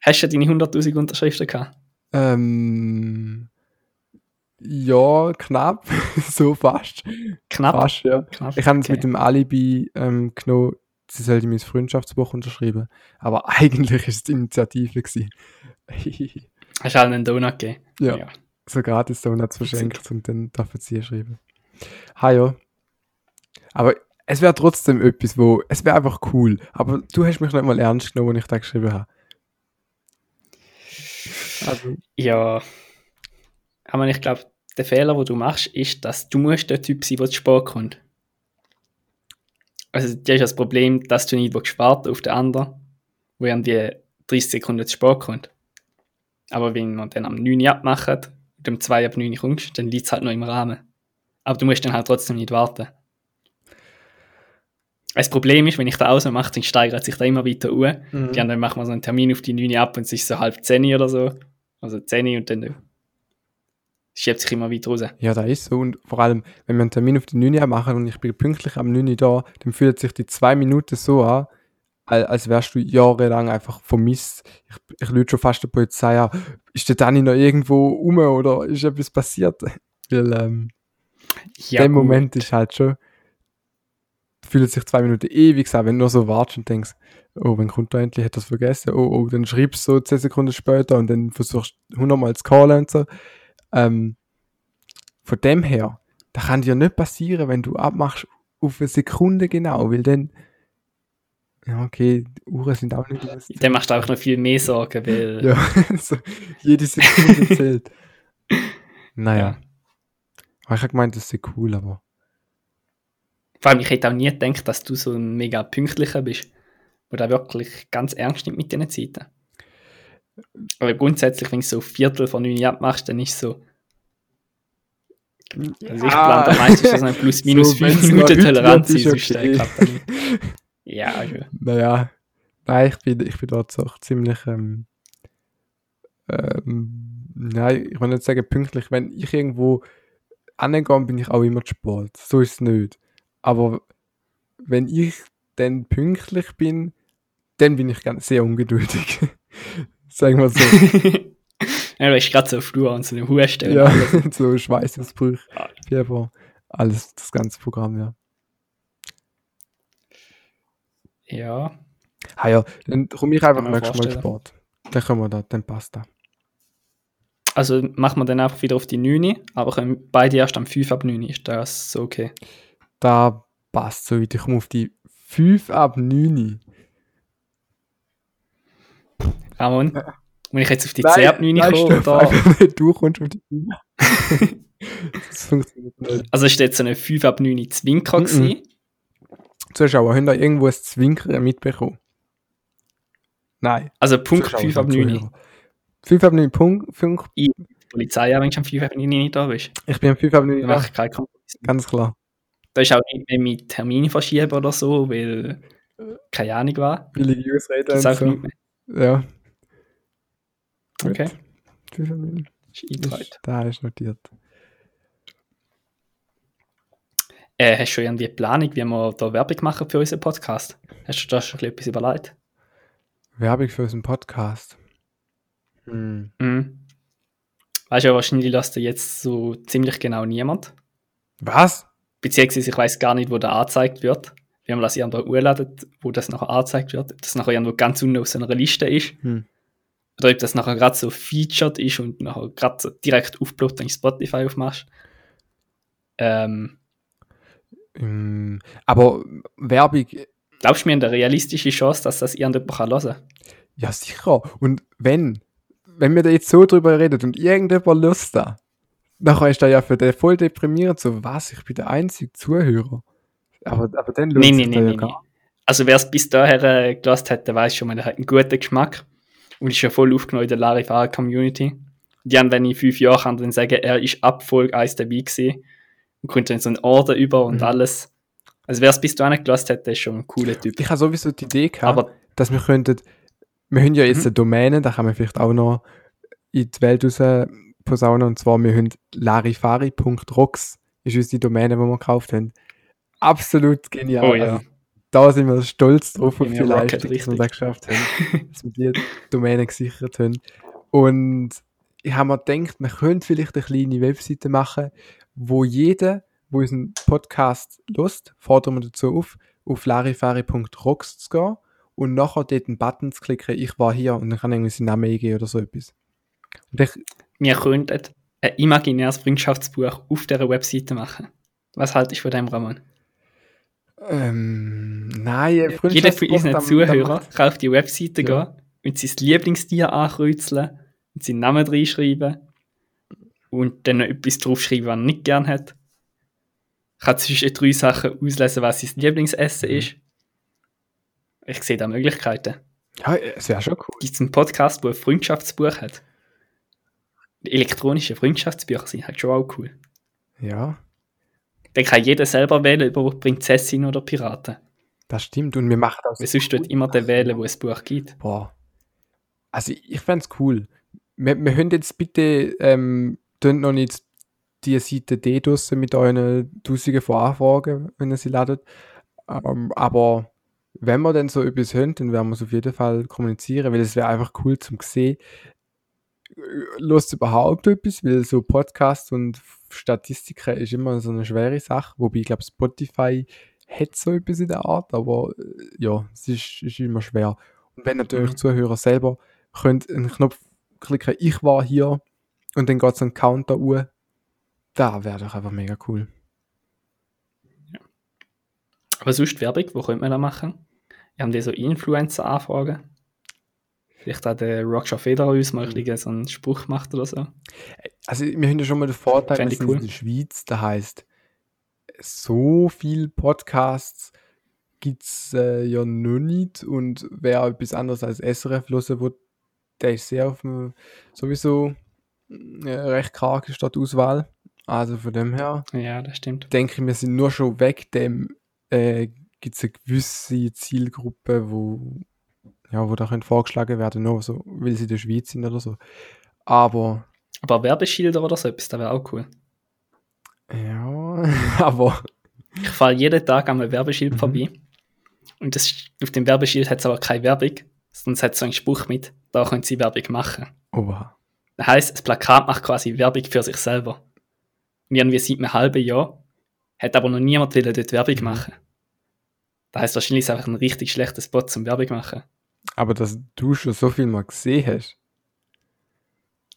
[SPEAKER 2] Hast du deine 100.000 Unterschriften gehabt?
[SPEAKER 1] Ähm, ja, knapp. so fast.
[SPEAKER 2] Knapp.
[SPEAKER 1] Fast, ja.
[SPEAKER 2] Knapp.
[SPEAKER 1] Ich habe es
[SPEAKER 2] okay.
[SPEAKER 1] mit dem Alibi ähm, genommen, sie sollte mein Freundschaftsbuch unterschreiben. Aber eigentlich ist es die Initiative.
[SPEAKER 2] Hast du allen einen Donut gegeben?
[SPEAKER 1] ja. So gratis Donuts verschenkt und dann dürfen sie schreiben. Ha ja. Aber es wäre trotzdem etwas, wo, es wäre einfach cool. Aber du hast mich nicht mal ernst genommen, als ich da geschrieben habe. Also,
[SPEAKER 2] Ja. Aber ich glaube, der Fehler, den du machst, ist, dass du musst der Typ sein, der zu spät kommt. Also, das ist das Problem, dass du nicht warten auf den anderen, wo an die 30 Sekunden zu spät kommt. Aber wenn man dann am 9 Uhr abmacht und um 2 ab 9 Uhr kommst, dann liegt es halt noch im Rahmen. Aber du musst dann halt trotzdem nicht warten. Das Problem ist, wenn ich da auch so mache, dann steigert sich da immer weiter an.
[SPEAKER 1] mhm.
[SPEAKER 2] Ja, dann machen wir so einen Termin auf die 9 Uhr ab und es ist so halb 10 Uhr oder so. Also 10 Uhr und dann schiebt sich immer weiter raus.
[SPEAKER 1] ja, da ist so. Und vor allem, wenn wir einen Termin auf die 9 Uhr machen und ich bin pünktlich am 9 Uhr da, dann fühlt sich die zwei Minuten so an, als wärst du jahrelang einfach vermisst. Ich, ich lüte schon fast der Polizei an. Ist der Dani noch irgendwo rum oder ist etwas passiert? Weil, ähm,
[SPEAKER 2] Ja,
[SPEAKER 1] der. Moment ist halt schon. fühlt sich zwei Minuten ewig an, wenn du nur so wartest und denkst, oh, wenn kommt da endlich, hat das vergessen, oh, oh, dann schreibst du so zehn Sekunden später und dann versuchst du hundertmal zu callen und so. Ähm, von dem her, da kann dir nicht passieren, wenn du abmachst auf eine Sekunde genau, weil dann, ja, okay, die Uhren sind auch nicht
[SPEAKER 2] lustig. Dann machst du auch noch viel mehr Sorgen, weil.
[SPEAKER 1] ja, so, jede Sekunde zählt. Naja. Ja. Aber ich habe gemeint, das ist cool, aber.
[SPEAKER 2] Vor allem, ich hätte auch nie gedacht, dass du so ein mega pünktlicher bist, wo da wirklich ganz ernst nimmt mit diesen Zeiten. Aber grundsätzlich, wenn du so ein Viertel von neun abmachst, dann ist so. Also ich plane da meistens so ein plus minus so, fünf Minuten Toleranz
[SPEAKER 1] ist, okay.
[SPEAKER 2] Ja, also.
[SPEAKER 1] Naja, nein, ich bin, ich bin dort auch ziemlich. Ähm, ähm, nein, ich will nicht sagen pünktlich. Wenn ich irgendwo angehe, bin ich auch immer zu spät. So ist es nicht. Aber wenn ich dann pünktlich bin, dann bin ich ganz sehr ungeduldig. Sagen wir so.
[SPEAKER 2] ja, du bist gerade so früh an so eine Husten.
[SPEAKER 1] Ja, so Schweißausbrüche, Fieber, alles, das ganze Programm, ja.
[SPEAKER 2] Ja.
[SPEAKER 1] Ah ja, dann komme ich einfach nächstes Mal Sport. Dann können wir da, dann passt das.
[SPEAKER 2] Also machen wir dann einfach wieder auf die 9, aber können beide erst am 5 ab 9, ist das so okay?
[SPEAKER 1] Da passt so. Ich komme auf die 5 ab 9.
[SPEAKER 2] Ramon, ja. muss ich jetzt auf die nein, 10 ab 9 nein, kommen?
[SPEAKER 1] Oder? du kommst auf die 5.
[SPEAKER 2] das funktioniert nicht. Also ist jetzt so eine 5 ab 9 Zwinker mm -mm.
[SPEAKER 1] Zuschauer, haben da irgendwo ein Zwinkern mitbekommen? Nein.
[SPEAKER 2] Also Punkt Zuschauer 5 ab 9.
[SPEAKER 1] 5 ab 9 Punkt. 5.
[SPEAKER 2] Ich, Polizei, wenn du am 5 ab 9 nicht da bist.
[SPEAKER 1] Ich bin am 5 ab 9
[SPEAKER 2] da. Mach ich keine
[SPEAKER 1] Ganz klar.
[SPEAKER 2] Da ist auch nicht mehr mit Termine verschieben oder so, weil keine Ahnung war.
[SPEAKER 1] Billige Ausreden
[SPEAKER 2] und so.
[SPEAKER 1] Ja.
[SPEAKER 2] Okay.
[SPEAKER 1] Ist da ist notiert.
[SPEAKER 2] Äh, hast du schon irgendwie Planung, wie wir da Werbung machen für unseren Podcast? Hast du da schon etwas überlegt?
[SPEAKER 1] Werbung für unseren Podcast?
[SPEAKER 2] Hm. Mhm. Weißt du wahrscheinlich, dass da jetzt so ziemlich genau niemand.
[SPEAKER 1] Was?
[SPEAKER 2] Beziehungsweise ich weiß gar nicht, wo der angezeigt wird. Wir haben das irgendwo urladen, wo das nachher angezeigt wird. Ob das nachher irgendwo ganz unten auf so einer Liste ist. Hm. Oder ob das nachher gerade so featured ist und nachher gerade so direkt aufploppt, wenn du Spotify aufmachst. Ähm,
[SPEAKER 1] aber Werbung.
[SPEAKER 2] Glaubst du mir eine realistische Chance, dass das irgendjemand hören kann?
[SPEAKER 1] Ja, sicher. Und wenn, wenn wir da jetzt so drüber reden und irgendjemand Lust da, Nachher ist er ja für den voll deprimierend, so was, ich bin der einzige Zuhörer. Aber, aber dann
[SPEAKER 2] lohnt nee, nee, nee, ja nee, gar. Also wer es bis dahin äh, gelassen hat, der weiß schon der hat einen guten Geschmack und ist ja voll aufgenommen in der Larifara Community. Die haben, wenn ich fünf Jahre kann, dann sagen, er ist ab Folge 1 dabei gewesen und kommt dann so einen Order über und mhm. alles. Also wer es bis dahin gelassen hat, der ist schon ein cooler Typ.
[SPEAKER 1] Ich habe sowieso die Idee gehabt, aber, dass wir könnten, wir haben ja jetzt mhm. eine Domäne, da kann man vielleicht auch noch in die Welt raus posaunen. Und zwar, wir haben larifari.rocks ist unsere Domäne, die wir gekauft haben. Absolut genial.
[SPEAKER 2] Oh, ja.
[SPEAKER 1] Also, da sind wir stolz drauf auf die Leistung, die wir da geschafft haben. dass wir die Domäne gesichert haben. Und ich habe mir gedacht, man könnte vielleicht eine kleine Webseite machen, wo jeder, wo unseren Podcast lust, fordern wir dazu auf, auf larifari.rocks zu gehen und nachher dort einen Button zu klicken, ich war hier und dann kann irgendwie seinen Namen eingeben oder so etwas.
[SPEAKER 2] Und ich, wir könnten ein imaginäres Freundschaftsbuch auf dieser Webseite machen. Was haltest du von dem, Ramon?
[SPEAKER 1] Ähm, nein,
[SPEAKER 2] Jeder von unseren Zuhörern kann auf die Webseite ja. gehen und sein Lieblingstier ankreuzeln und seinen Namen reinschreiben und dann noch etwas draufschreiben, was er nicht gern hat. Kann zwischen drei Sachen auslesen, was sein Lieblingsessen mhm. ist. Ich sehe da Möglichkeiten.
[SPEAKER 1] Ja, es wäre schon cool.
[SPEAKER 2] Gibt es einen Podcast, wo ein Freundschaftsbuch hat? elektronische Freundschaftsbücher sind halt schon auch cool.
[SPEAKER 1] Ja.
[SPEAKER 2] Dann kann jeder selber wählen, über Prinzessin oder Piraten.
[SPEAKER 1] Das stimmt und wir machen
[SPEAKER 2] das. Weil sonst wird immer der wählen, wo es Buch gibt.
[SPEAKER 1] Boah. Also ich fände es cool. Wir, wir hören jetzt bitte ähm, noch nicht die Seite D draussen mit euren tausenden von Anfragen, wenn ihr sie ladet. Ähm, aber wenn wir dann so etwas hören, dann werden wir es auf jeden Fall kommunizieren, weil es wäre einfach cool zum sehen, Lust überhaupt etwas, weil so Podcasts und Statistiken ist immer so eine schwere Sache, wobei ich glaube Spotify hat so etwas in der Art, aber äh, ja, es ist, ist immer schwer. Und wenn natürlich
[SPEAKER 2] Mhm.
[SPEAKER 1] Zuhörer selber könnt einen Knopf klicken, ich war hier und dann geht so ein Counter uhr, da wäre doch einfach mega cool.
[SPEAKER 2] Aber sonst Werbung, wo könnte man da machen? Wir haben die so Influencer-Anfragen. Vielleicht hat der Roger Federer uns mal bisschen so einen Spruch gemacht oder so.
[SPEAKER 1] Also wir haben ja schon mal den Vorteil,
[SPEAKER 2] ich
[SPEAKER 1] sind
[SPEAKER 2] cool.
[SPEAKER 1] in der Schweiz, da heißt so viel Podcasts gibt es äh, ja noch nicht und wer etwas anderes als SRF hören will, der ist sehr auf dem, sowieso äh, recht karg ist dort die Auswahl. Also von dem her
[SPEAKER 2] Ja, das stimmt.
[SPEAKER 1] denke ich, wir sind nur schon weg dem, äh, gibt es eine gewisse Zielgruppe, wo, ja, wo da vorgeschlagen werden, nur so, weil sie in der Schweiz sind oder so. Aber
[SPEAKER 2] Aber Werbeschilder oder so etwas, das wäre auch cool.
[SPEAKER 1] Ja, aber
[SPEAKER 2] Ich fahre jeden Tag an einem Werbeschild
[SPEAKER 1] Mhm.
[SPEAKER 2] vorbei. Und das, auf dem Werbeschild hat es aber keine Werbung, es hat so einen Spruch mit, da können sie Werbung machen.
[SPEAKER 1] oha.
[SPEAKER 2] Das heisst, das Plakat macht quasi Werbung für sich selber. Und irgendwie seit einem halben Jahr hat aber noch niemand wollen dort Werbung
[SPEAKER 1] Mhm.
[SPEAKER 2] machen. Das heisst, wahrscheinlich ist es einfach ein richtig schlechter Spot zum Werbung machen.
[SPEAKER 1] Aber dass du schon so viel mal gesehen hast.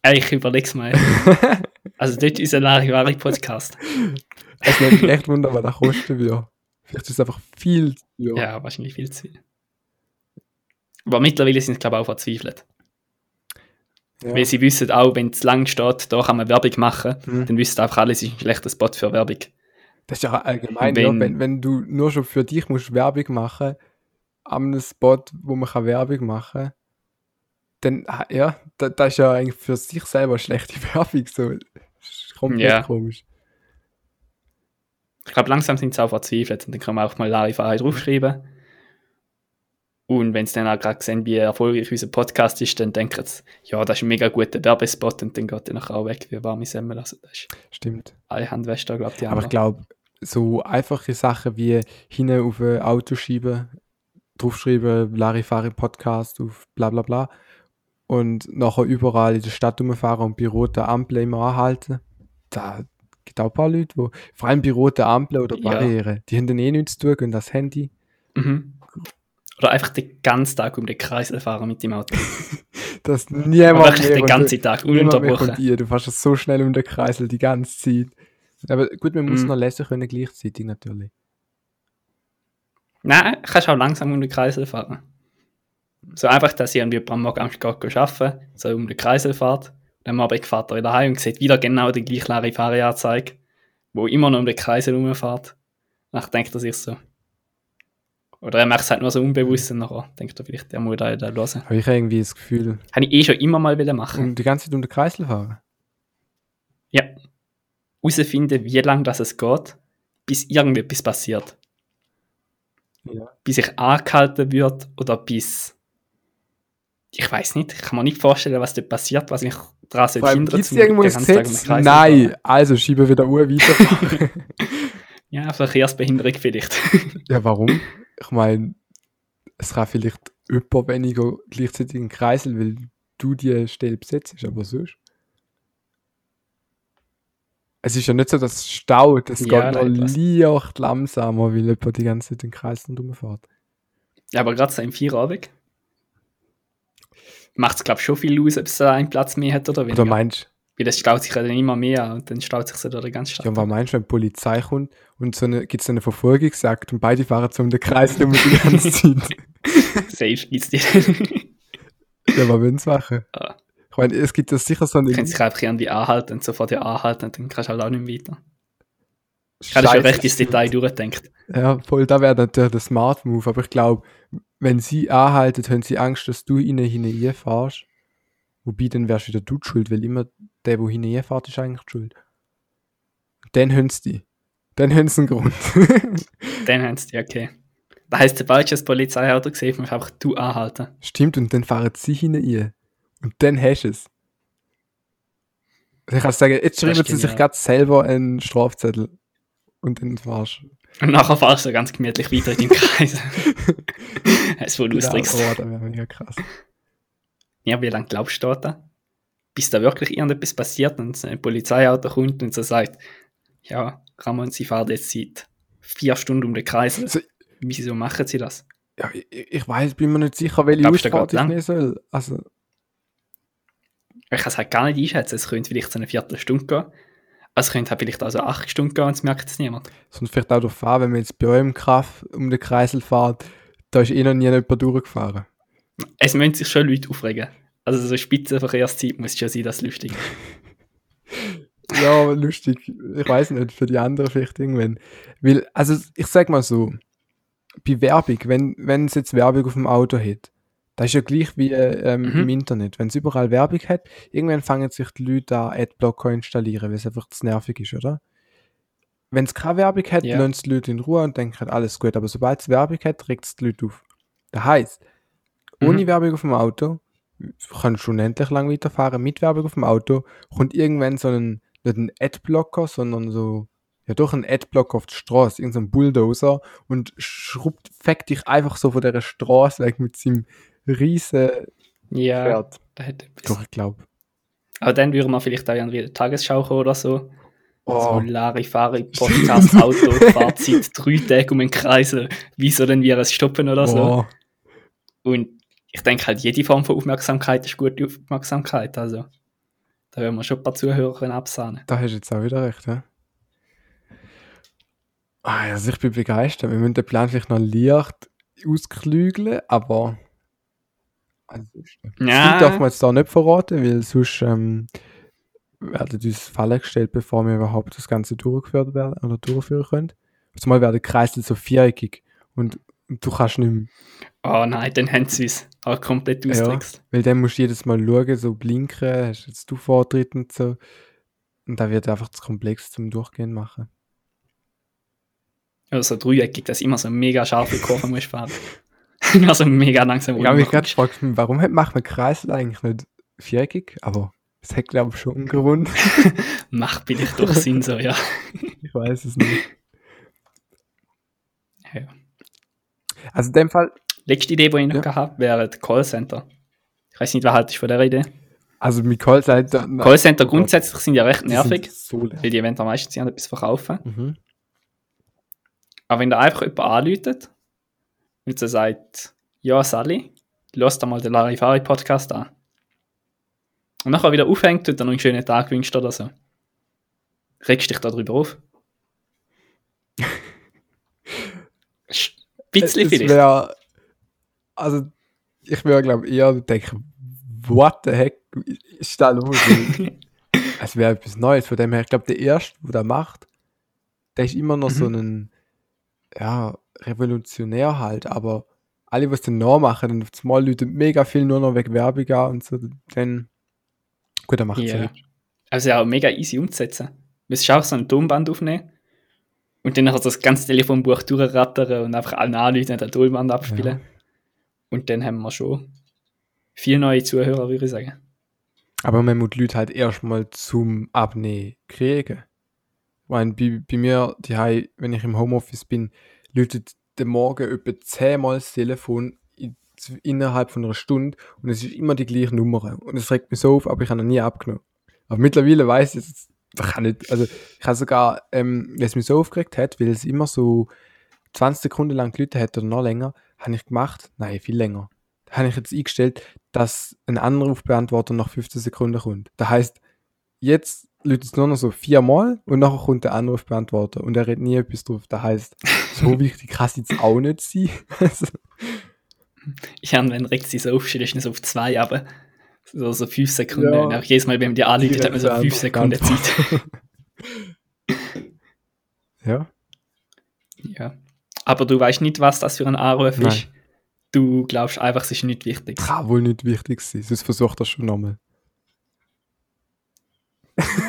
[SPEAKER 2] Ey, ich überleg's mal. also dort ist ein Larifari-Podcast.
[SPEAKER 1] Es mich echt wunder, was das kosten wird. Vielleicht ist es einfach viel zu teuer.
[SPEAKER 2] Ja, wahrscheinlich viel zu viel. Aber mittlerweile sind sie, glaube ich, auch verzweifelt.
[SPEAKER 1] Ja.
[SPEAKER 2] Weil sie wissen auch, wenn es lang steht, da kann man Werbung machen,
[SPEAKER 1] Mhm.
[SPEAKER 2] dann wissen einfach alle, es ist ein schlechter Spot für Werbung.
[SPEAKER 1] Das ist ja allgemein,
[SPEAKER 2] Wenn-
[SPEAKER 1] ja, wenn, wenn du nur schon für dich musst Werbung machen an einem Spot, wo man kann Werbung machen dann, ah, ja, da, das ist ja eigentlich für sich selber schlechte Werbung. So. Das ist komplett
[SPEAKER 2] Ja.
[SPEAKER 1] komisch.
[SPEAKER 2] Ich glaube, langsam sind sie auch verzweifelt und dann kann man auch mal Larifari draufschreiben. Und wenn sie dann auch gerade sehen, wie erfolgreich unser Podcast ist, dann denken sie, ja, das ist ein mega guter Werbespot und dann geht er nachher auch weg wie warme Semmel. Also das ist
[SPEAKER 1] Stimmt.
[SPEAKER 2] alle Handwäsche, glaube ich, die
[SPEAKER 1] Aber ich glaube, so einfache Sachen wie hinten auf ein Auto schieben, draufschreiben, Larifari Podcast auf bla bla bla und nachher überall in der Stadt rumfahren und bei roten Ampeln immer anhalten. Da gibt auch ein paar Leute, wo, vor allem bei roten Ampeln oder
[SPEAKER 2] Ja.
[SPEAKER 1] Barrieren, die haben dann eh nichts zu tun, gehen das Handy.
[SPEAKER 2] Mhm. Oder einfach den ganzen Tag um den Kreisel fahren mit dem Auto.
[SPEAKER 1] Das
[SPEAKER 2] Aber
[SPEAKER 1] niemand
[SPEAKER 2] wirklich den ganzen Tag, ununterbrochen.
[SPEAKER 1] Du fährst so schnell um den Kreisel die ganze Zeit. Aber gut, man muss
[SPEAKER 2] Mhm.
[SPEAKER 1] noch lesen können gleichzeitig natürlich.
[SPEAKER 2] Nein, kannst auch langsam um den Kreisel fahren. So einfach, dass ich irgendwie am Morgen geht arbeiten, so um den Kreisel fährt. Dann am Abend fährt er wieder heim und sieht wieder genau die gleiche Larifari-Anzeige, wo immer noch um den Kreisel rumfährt. Dann denkt er sich so. Oder er macht es halt nur so unbewusst und nachher denkt er vielleicht, der muss da da hören.
[SPEAKER 1] Habe ich irgendwie das Gefühl,
[SPEAKER 2] Habe ich eh schon immer mal wieder machen.
[SPEAKER 1] um die ganze Zeit um den Kreisel fahren.
[SPEAKER 2] Ja. Herausfinden, wie lange das es geht, bis irgendetwas passiert.
[SPEAKER 1] Ja.
[SPEAKER 2] bis ich angehalten wird oder bis ich weiß nicht, ich kann mir nicht vorstellen, was dort passiert, was mich daran hindert,
[SPEAKER 1] gibt es irgendwo ein Gesetz? Nein, also schieben wieder Uhr weiter.
[SPEAKER 2] Ja, Verkehrsbehinderung vielleicht.
[SPEAKER 1] ja, warum? Ich meine, es kann vielleicht jemand weniger gleichzeitig einen Kreisel, weil du die Stelle besetzt, aber sonst. Es ist ja nicht so, dass es staut, es
[SPEAKER 2] Ja,
[SPEAKER 1] geht noch leicht langsamer, weil jemand die ganze Zeit den Kreis nicht rumfährt.
[SPEAKER 2] ja, aber gerade so im Feierabend macht es, glaube ich, schon viel aus, ob es da einen Platz mehr hat oder weniger.
[SPEAKER 1] Oder meinst
[SPEAKER 2] Weil das staut sich ja dann immer mehr und dann staut sich so durch die ganze Stadt.
[SPEAKER 1] du, ja, was meinst du, wenn die Polizei kommt und so eine, gibt es eine Verfolgungsjagd und beide fahren so um den Kreis rum die ganze Zeit?
[SPEAKER 2] Safe gibt's die.
[SPEAKER 1] ja, was wollen sie machen?
[SPEAKER 2] Ah.
[SPEAKER 1] Ich meine, es gibt ja sicher so eine...
[SPEAKER 2] können sich einfach irgendwie anhalten und sofort ja anhalten und dann kannst du halt auch nicht mehr weiter. Ich habe schon recht ins. Detail durchgedacht.
[SPEAKER 1] Ja, voll, da wäre natürlich der Smart Move, aber ich glaube, wenn sie anhalten, haben sie Angst, dass du ihnen hineinfährst. Wobei, dann wärst wieder du schuld, weil immer der, der hineinfährt, ist eigentlich die schuld. Dann haben sie die. Dann haben sie einen Grund.
[SPEAKER 2] Dann haben sie die, okay. Das heisst, sobald ich das Polizeiauto gesehen habe, muss ich einfach du anhalten.
[SPEAKER 1] Stimmt, und dann fahren sie hinein. Und dann hast du es. Also ich kann sagen, jetzt schreiben sie sich gerade selber einen Strafzettel. Und dann fahrst du.
[SPEAKER 2] Und nachher fahrst du ganz gemütlich weiter in den Kreis. das ist wohl
[SPEAKER 1] Genau,
[SPEAKER 2] lustig.
[SPEAKER 1] oh, das wäre mega krass.
[SPEAKER 2] Ja, wie lange glaubst du da? Bis da wirklich irgendetwas passiert und ein Polizeiauto kommt und so sagt, ja, Ramon, Sie fahren jetzt seit vier Stunden um den Kreis.
[SPEAKER 1] Also,
[SPEAKER 2] Wieso machen sie das?
[SPEAKER 1] ja, ich, ich weiß, bin mir nicht sicher, welche
[SPEAKER 2] Glaubst
[SPEAKER 1] Ausfahrt ich nehmen soll. Also,
[SPEAKER 2] Ich kann es halt gar nicht einschätzen. Es könnte vielleicht so eine Viertelstunde gehen. Also es könnte halt vielleicht also acht Stunden gehen und es merkt es niemand.
[SPEAKER 1] sonst vielleicht auch darauf an, wenn man jetzt bei eurem Kraft um den Kreisel fährt, da ist eh noch nie jemand durchgefahren.
[SPEAKER 2] Es müssen sich schon Leute aufregen. Also so Spitzenverkehrszeit muss schon sein, das lustig ist.
[SPEAKER 1] Ja, aber lustig. Ich weiß nicht, für die anderen vielleicht irgendwann. Weil, also ich sag mal so, bei Werbung, wenn, wenn es jetzt Werbung auf dem Auto hat, das ist ja gleich wie ähm,
[SPEAKER 2] Mhm.
[SPEAKER 1] im Internet. Wenn es überall Werbung hat, irgendwann fangen sich die Leute an, Adblocker installieren, weil es einfach zu nervig ist, oder? Wenn es keine Werbung hat,
[SPEAKER 2] Ja.
[SPEAKER 1] lassen es die Leute in Ruhe und denken, alles gut. Aber sobald es Werbung hat, regt es die Leute auf. Das ohne
[SPEAKER 2] Mhm.
[SPEAKER 1] Werbung auf dem Auto kannst unendlich lang weiterfahren. Mit Werbung auf dem Auto kommt irgendwann so ein, nicht ein Adblocker, sondern so, ja doch ein Adblocker auf die Straße, irgendein so ein Bulldozer und schrubbt, fängt dich einfach so von der Straße weg mit seinem riesen
[SPEAKER 2] Ja,
[SPEAKER 1] Pferd. Doch, ich glaube.
[SPEAKER 2] Aber dann würden wir vielleicht auch irgendwie in die Tagesschau kommen oder so.
[SPEAKER 1] Oh,
[SPEAKER 2] So Larifari, Podcast, Auto, Fahrzeit, drei Tage um den Kreisel. Wieso denn wir es stoppen oder so?
[SPEAKER 1] oh.
[SPEAKER 2] Und ich denke halt, jede Form von Aufmerksamkeit ist gute Aufmerksamkeit. Also, da werden wir schon ein paar Zuhörer können absahnen.
[SPEAKER 1] Da hast du jetzt auch wieder recht, ja? Ah, also ich bin begeistert. Wir müssen den Plan vielleicht noch leicht ausklügeln, aber. Also,
[SPEAKER 2] Ja,
[SPEAKER 1] Das darf man jetzt da nicht verraten, weil sonst ähm, werden uns Fallen gestellt, bevor wir überhaupt das Ganze durchgeführt werden oder durchführen können. Zumal werden Kreisel so viereckig und, und du kannst nicht mehr,
[SPEAKER 2] oh nein, dann haben sie uns auch komplett
[SPEAKER 1] Ja.
[SPEAKER 2] austrickst.
[SPEAKER 1] weil dann musst du jedes Mal schauen, so blinken, hast jetzt du Vortritt und so. Und da wird einfach zu komplex zum Durchgehen machen.
[SPEAKER 2] Also dreieckig, dass immer so mega scharfe Kurve muss fahren. also mega langsam
[SPEAKER 1] Ich habe mich gerade gefragt, warum macht man Kreisel eigentlich nicht viereckig? Aber es hat, glaube ich, schon einen Grund.
[SPEAKER 2] Macht vielleicht doch Sinn so, ja.
[SPEAKER 1] ich weiß es nicht.
[SPEAKER 2] ja.
[SPEAKER 1] Also in dem Fall,
[SPEAKER 2] Letzte Idee, die ich noch
[SPEAKER 1] Ja.
[SPEAKER 2] gehabt wäre das Callcenter. Ich weiß nicht, was haltest du von der Idee?
[SPEAKER 1] also mit Callcenter...
[SPEAKER 2] Callcenter grundsätzlich sind ja recht nervig,
[SPEAKER 1] So nervig.
[SPEAKER 2] weil die wollen am meisten etwas verkaufen.
[SPEAKER 1] Mhm.
[SPEAKER 2] Aber wenn da einfach jemand anläutet und so sagt, ja, Sally, lass da mal den Larifari Podcast an. Und nachher wieder aufhängt und dann noch einen schönen Tag wünscht oder so. Regst dich da drüber auf? Bisschen
[SPEAKER 1] es
[SPEAKER 2] vielleicht.
[SPEAKER 1] wär, also ich würde glaube eher denken, what the heck ist da los? Es wäre etwas Neues. Von dem her, ich glaube, der erste, der das macht, der ist immer noch so
[SPEAKER 2] Mhm.
[SPEAKER 1] ein, ja, Revolutionär halt, aber alle, was den nachmachen, dann auf einmal Leute mega viel nur noch wegen Werbung an und so, dann, gut, dann macht es
[SPEAKER 2] Ja.
[SPEAKER 1] ja.
[SPEAKER 2] Also ja, mega easy umzusetzen. Du musst auch so ein Tonband aufnehmen und dann nachher das ganze Telefonbuch durchrattern und einfach allen anrufen und ein Tonband abspielen.
[SPEAKER 1] Ja.
[SPEAKER 2] Und dann haben wir schon viele neue Zuhörer, würde ich sagen.
[SPEAKER 1] Aber man muss die Leute halt erstmal zum Abnehmen kriegen. Meine, bei, bei mir, die wenn ich im Homeoffice bin, läutet der Morgen etwa zehnmal das Telefon in, innerhalb von einer Stunde und es ist immer die gleiche Nummer. Und es regt mich so auf, aber ich habe noch nie abgenommen. Aber mittlerweile weiß ich, es ich kann nicht, also ich habe sogar, ähm, es mich so aufgeregt hat, weil es immer so 20 Sekunden lang gelitten hat oder noch länger, habe ich gemacht, nein, viel länger. Da habe ich jetzt eingestellt, dass ein Anrufbeantworter nach 15 Sekunden kommt. Das heißt, jetzt läutet es nur noch so viermal und nachher kommt der Anrufbeantworter und er redet nie etwas drauf. Das heißt, so wichtig kann es jetzt auch nicht sein. Also,
[SPEAKER 2] Ja, und wenn regt sie so auf, du es auf zwei, aber so, so fünf Sekunden.
[SPEAKER 1] Ja.
[SPEAKER 2] Auch jedes Mal, wenn man die anläutet, hat man so fünf Sekunden Zeit.
[SPEAKER 1] ja,
[SPEAKER 2] ja. Aber du weißt nicht, was das für ein Anruf
[SPEAKER 1] Nein.
[SPEAKER 2] ist. Du glaubst einfach, es ist nicht wichtig.
[SPEAKER 1] kann wohl nicht wichtig sein. Sonst versucht er schon nochmal.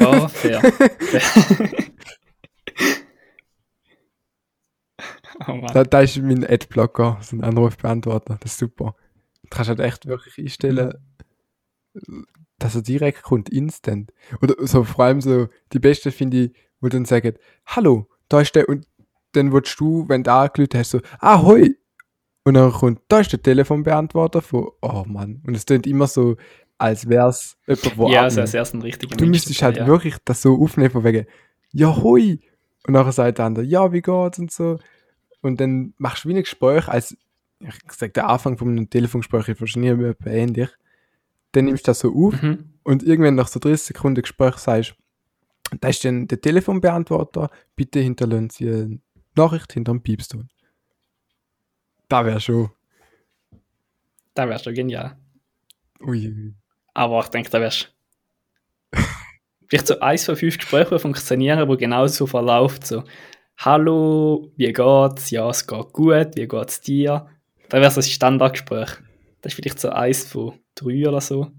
[SPEAKER 2] Oh, fair. fair. oh Mann.
[SPEAKER 1] Da, da ist mein Adblocker, so ein Anrufbeantworter. Das ist super. Du kannst halt echt wirklich einstellen, dass er direkt kommt, instant. Oder so vor allem so, die Beste finde ich, wo dann sagen, hallo, da ist der, und dann würdest du, wenn du angelötet hast, so, ah, hoi. Und dann kommt, da ist der Telefonbeantworter von, oh Mann. Und es klingt immer so, als wäre es jemand, wo
[SPEAKER 2] Ja, also als erst ein richtiger
[SPEAKER 1] Du
[SPEAKER 2] Mensch
[SPEAKER 1] müsstest halt
[SPEAKER 2] ja.
[SPEAKER 1] wirklich das so aufnehmen, von wegen, ja, hoi. Und nachher sagt der andere, ja, wie geht's und so. Und dann machst du wie ein Gespräch, als, ich sag, der Anfang von einem Telefongespräch ist wahrscheinlich ähnlich. Dann nimmst du das so auf
[SPEAKER 2] Mhm.
[SPEAKER 1] und irgendwann nach so 30 Sekunden Gespräch sagst, da ist dann der Telefonbeantworter, bitte hinterlassen Sie eine Nachricht hinter dem Piepston. Da wäre schon.
[SPEAKER 2] Das wäre schon genial.
[SPEAKER 1] Ui.
[SPEAKER 2] Aber ich denke, da wärst vielleicht so eins von fünf Gesprächen, die funktionieren, wo genau so verläuft. So, hallo, wie geht's? Ja, es geht gut, wie geht's dir? Da wäre so ein Standardgespräch. Das ist vielleicht so eins von drei oder so,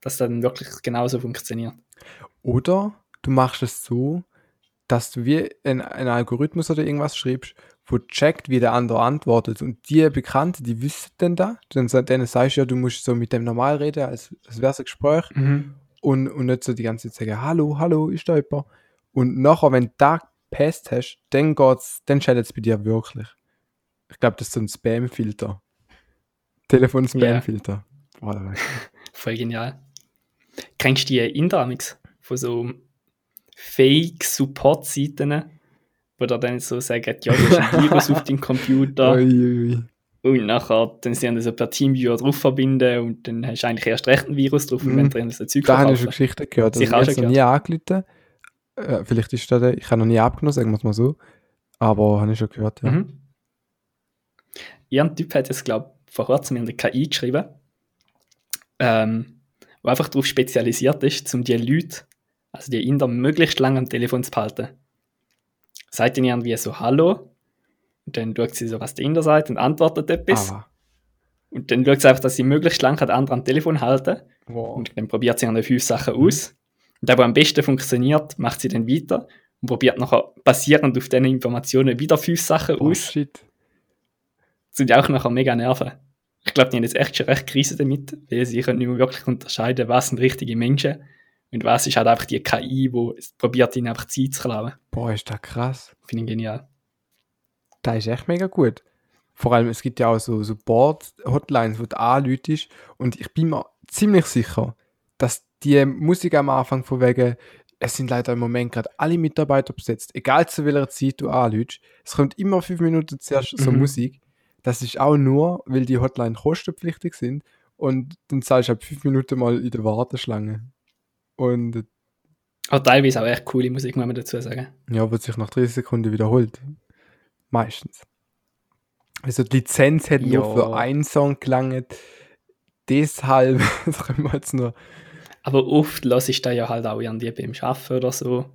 [SPEAKER 2] dass dann wirklich genauso funktioniert.
[SPEAKER 1] Oder du machst es so, dass du wie ein, Algorithmus oder irgendwas schreibst, wo checkt, wie der andere antwortet. Und die Bekannten, die wissen dann da, dann sagst du ja, du musst so mit dem normal reden, als, als wäre es ein Gespräch und, und nicht so die ganze Zeit sagen, hallo, hallo, ist da jemand? Und nachher, wenn du da gepasst hast, dann geht's, dann schaltet es bei dir wirklich. Ich glaube, das ist so ein Spam-Filter. Boah, da war ich-
[SPEAKER 2] Voll genial. Kennst du die Indramix von so Fake-Support-Seiten, wo da dann so sagen, ja, du hast ein Virus auf deinem Computer
[SPEAKER 1] Ui, ui,
[SPEAKER 2] und nachher dann sie das so per Teamviewer drauf verbinden und dann hast du eigentlich erst recht ein Virus drauf und
[SPEAKER 1] Mhm.
[SPEAKER 2] wenn du dann so Zeug
[SPEAKER 1] Da habe ich schon. Geschichten gehört. Also ich habe noch nie angerufen. Äh, vielleicht ist das ich habe noch nie abgenommen, sagen wir es mal so. Aber habe ich schon gehört, ja.
[SPEAKER 2] Mhm. Irgendein Typ hat jetzt, glaube ich, vor kurzem in der KI geschrieben, ähm, wo einfach darauf spezialisiert ist, um die Leute, also die Inder, möglichst lange am Telefon zu behalten. Sagt ihnen irgendwie so Hallo, und dann schaut sie so, was der Inder sagt und antwortet etwas.
[SPEAKER 1] Aber,
[SPEAKER 2] Und dann schaut sie einfach, dass sie möglichst lange den anderen am Telefon halten.
[SPEAKER 1] wow.
[SPEAKER 2] Und dann probiert sie an den fünf Sachen aus. Und der, der am besten funktioniert, macht sie dann weiter und probiert nachher basierend auf diesen Informationen wieder fünf Sachen
[SPEAKER 1] Oh,
[SPEAKER 2] aus.
[SPEAKER 1] shit.
[SPEAKER 2] Das sind ja auch nachher mega nerven. Ich glaube, die haben jetzt echt schon recht Krise damit, weil sie können nicht mehr wirklich unterscheiden, was sind richtige Menschen und was ist halt einfach die KI, die probiert, ihnen einfach Zeit zu klauen.
[SPEAKER 1] Boah, ist das krass.
[SPEAKER 2] Finde ich genial.
[SPEAKER 1] Das ist echt mega gut. Vor allem, es gibt ja auch so, Board-Hotlines, wo du anläutest. Und ich bin mir ziemlich sicher, dass die Musik am Anfang von wegen, es sind leider im Moment gerade alle Mitarbeiter besetzt, egal zu welcher Zeit du anläutest. Es kommt immer fünf Minuten zuerst so
[SPEAKER 2] Mhm.
[SPEAKER 1] Musik. Das ist auch nur, weil die Hotline kostenpflichtig sind. Und dann zahlst du halt fünf Minuten mal in der Warteschlange. Und
[SPEAKER 2] Aber teilweise auch echt coole Musik, muss man dazu sagen.
[SPEAKER 1] ja, wird sich nach 30 Sekunden wiederholt. Meistens. Also die Lizenz hat nur für einen Song gelangt. Deshalb das können wir jetzt nur.
[SPEAKER 2] Aber oft lasse ich da ja halt auch irgendwie beim Arbeiten oder so.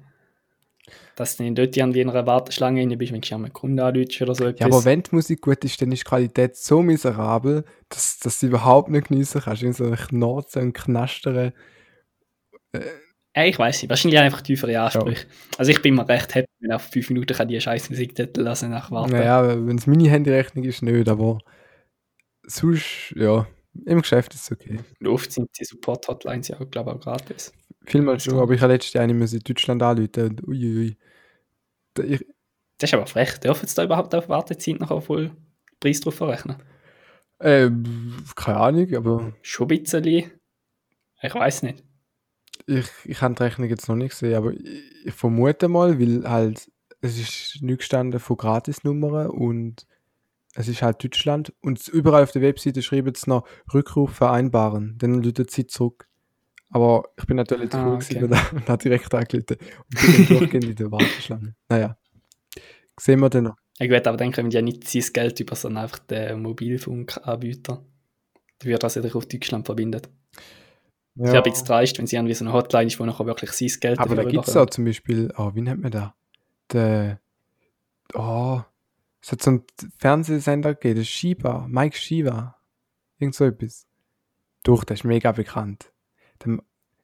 [SPEAKER 2] Dass du dort irgendwie in einer Warteschlange rein bist, wenn du einen Kunden anrufst oder so etwas.
[SPEAKER 1] Ja, aber wenn die Musik gut ist, dann ist die Qualität so miserabel, dass, dass du sie überhaupt nicht genießen kannst. In so einem Knarzen und Knastern.
[SPEAKER 2] Ja, ich weiß nicht, wahrscheinlich einfach tiefere Ansprüche. Also ich bin mir recht happy, wenn auf fünf Minuten kann die scheiß Musik dort lassen nach warten.
[SPEAKER 1] Naja, wenn es meine Handyrechnung ist, nicht, aber sonst, ja, im Geschäft ist es okay.
[SPEAKER 2] Und oft sind die Support-Hotlines ja, glaube ich, auch gratis.
[SPEAKER 1] Vielmal schon, aber ich habe letztes Jahr eine in Deutschland anrufen und uiuiui. Ich,
[SPEAKER 2] Das ist aber frech. Dürfen sie da überhaupt auf Wartezeit noch voll Preis drauf verrechnen?
[SPEAKER 1] äh, keine Ahnung, aber
[SPEAKER 2] Schon ein bisschen. Ich weiß nicht.
[SPEAKER 1] ich, ich habe die Rechnung jetzt noch nicht gesehen, aber ich, ich vermute mal, weil halt, es ist nicht gestanden von Gratisnummern und es ist halt Deutschland und überall auf der Webseite schreiben sie noch Rückruf vereinbaren, dann läutet sie zurück. Aber ich bin natürlich zu
[SPEAKER 2] Ah,
[SPEAKER 1] cool
[SPEAKER 2] okay.
[SPEAKER 1] gewesen und, habe direkt angerufen und bin dann durchgehend in der Warteschlange. Naja, sehen wir dann noch.
[SPEAKER 2] Ja gut, aber dann können die ja nicht sein Geld über, sondern einfach den Mobilfunkanbieter. Der wird das ja auf Deutschland verbindet. Ja. Ich habe jetzt dreist, wenn sie irgendwie so eine Hotline ist, wo nachher wirklich sein Geld
[SPEAKER 1] Aber da gibt es auch zum Beispiel, oh, wie nennt man da? Der, oh, es hat so einen Fernsehsender gegeben, der Shiba, Mike Shiva. Irgend so etwas. Doch, der ist mega bekannt. Der,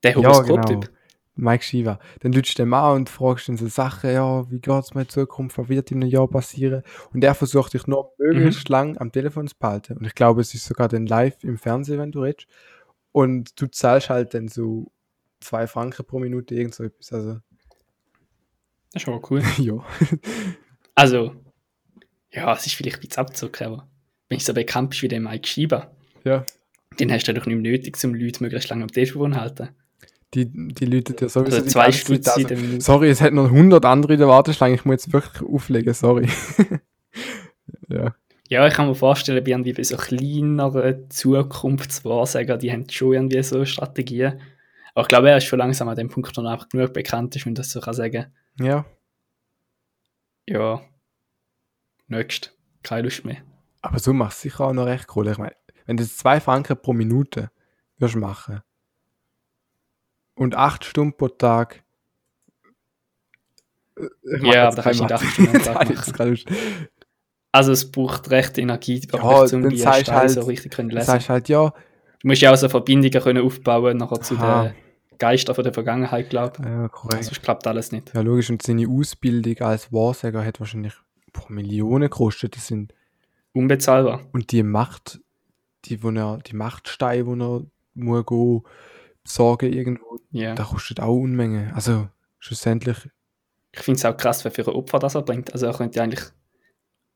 [SPEAKER 2] Der
[SPEAKER 1] ja,
[SPEAKER 2] Horoskop-Typ.
[SPEAKER 1] genau. Mike Shiva. Dann lütst du den an und fragst ihn so Sachen, ja, wie geht's mir in Zukunft, was wird in einem Jahr passieren? Und er versucht dich noch möglichst lang am Telefon zu behalten. Und ich glaube, es ist sogar dann live im Fernsehen, wenn du redest. Und du zahlst halt dann so zwei Franken pro Minute, irgend so etwas. Also,
[SPEAKER 2] Das ist aber cool.
[SPEAKER 1] ja.
[SPEAKER 2] Also, ja, es ist vielleicht ein bisschen abzocken, aber wenn ich so bekannt bist wie der Mike Schieber,
[SPEAKER 1] Ja.
[SPEAKER 2] Den hast du doch nicht mehr nötig, um Leute möglichst lange am Telefon zu halten.
[SPEAKER 1] Die, die Leute ja sowieso
[SPEAKER 2] Also
[SPEAKER 1] die
[SPEAKER 2] zwei in
[SPEAKER 1] also. Sorry, es hat noch 100 andere in der Warteschlange. Ich muss jetzt wirklich auflegen, sorry. ja.
[SPEAKER 2] Ja, ich kann mir vorstellen, bei irgendwie bei so kleineren Zukunftswahrsager, die haben schon irgendwie so Strategien. Aber ich glaube, er ist schon langsam an dem Punkt, wo er einfach genug bekannt ist, wenn das so kann sagen.
[SPEAKER 1] Ja.
[SPEAKER 2] Ja, nächst, keine Lust mehr.
[SPEAKER 1] Aber so machst du sicher auch noch recht cool. Ich meine, wenn du zwei Franken pro Minute würdest machen und acht Stunden pro Tag. äh, ich
[SPEAKER 2] Ja,
[SPEAKER 1] jetzt
[SPEAKER 2] da kannst du nicht acht Stunden am Tag machen. Also es braucht recht Energie,
[SPEAKER 1] Ja,
[SPEAKER 2] um die
[SPEAKER 1] sagst
[SPEAKER 2] Steine
[SPEAKER 1] halt-
[SPEAKER 2] so richtig können
[SPEAKER 1] Das
[SPEAKER 2] lesen.
[SPEAKER 1] heißt halt, ja,
[SPEAKER 2] Du musst ja auch so Verbindungen können aufbauen nachher zu
[SPEAKER 1] Aha.
[SPEAKER 2] den Geistern von der Vergangenheit, glaube
[SPEAKER 1] ja
[SPEAKER 2] ich.
[SPEAKER 1] korrekt.
[SPEAKER 2] Sonst klappt alles nicht.
[SPEAKER 1] Ja, logisch. Und seine Ausbildung als Wahrsager hat wahrscheinlich boah, Millionen gekostet. Das sind,
[SPEAKER 2] Unbezahlbar.
[SPEAKER 1] und die Macht, die, wo er, die Machtsteine, wo er muss gehen, besorgen irgendwo,
[SPEAKER 2] Ja.
[SPEAKER 1] das kostet auch Unmenge. Also, schlussendlich,
[SPEAKER 2] Ich finde es auch krass, was für ein Opfer das er bringt. Also er könnte eigentlich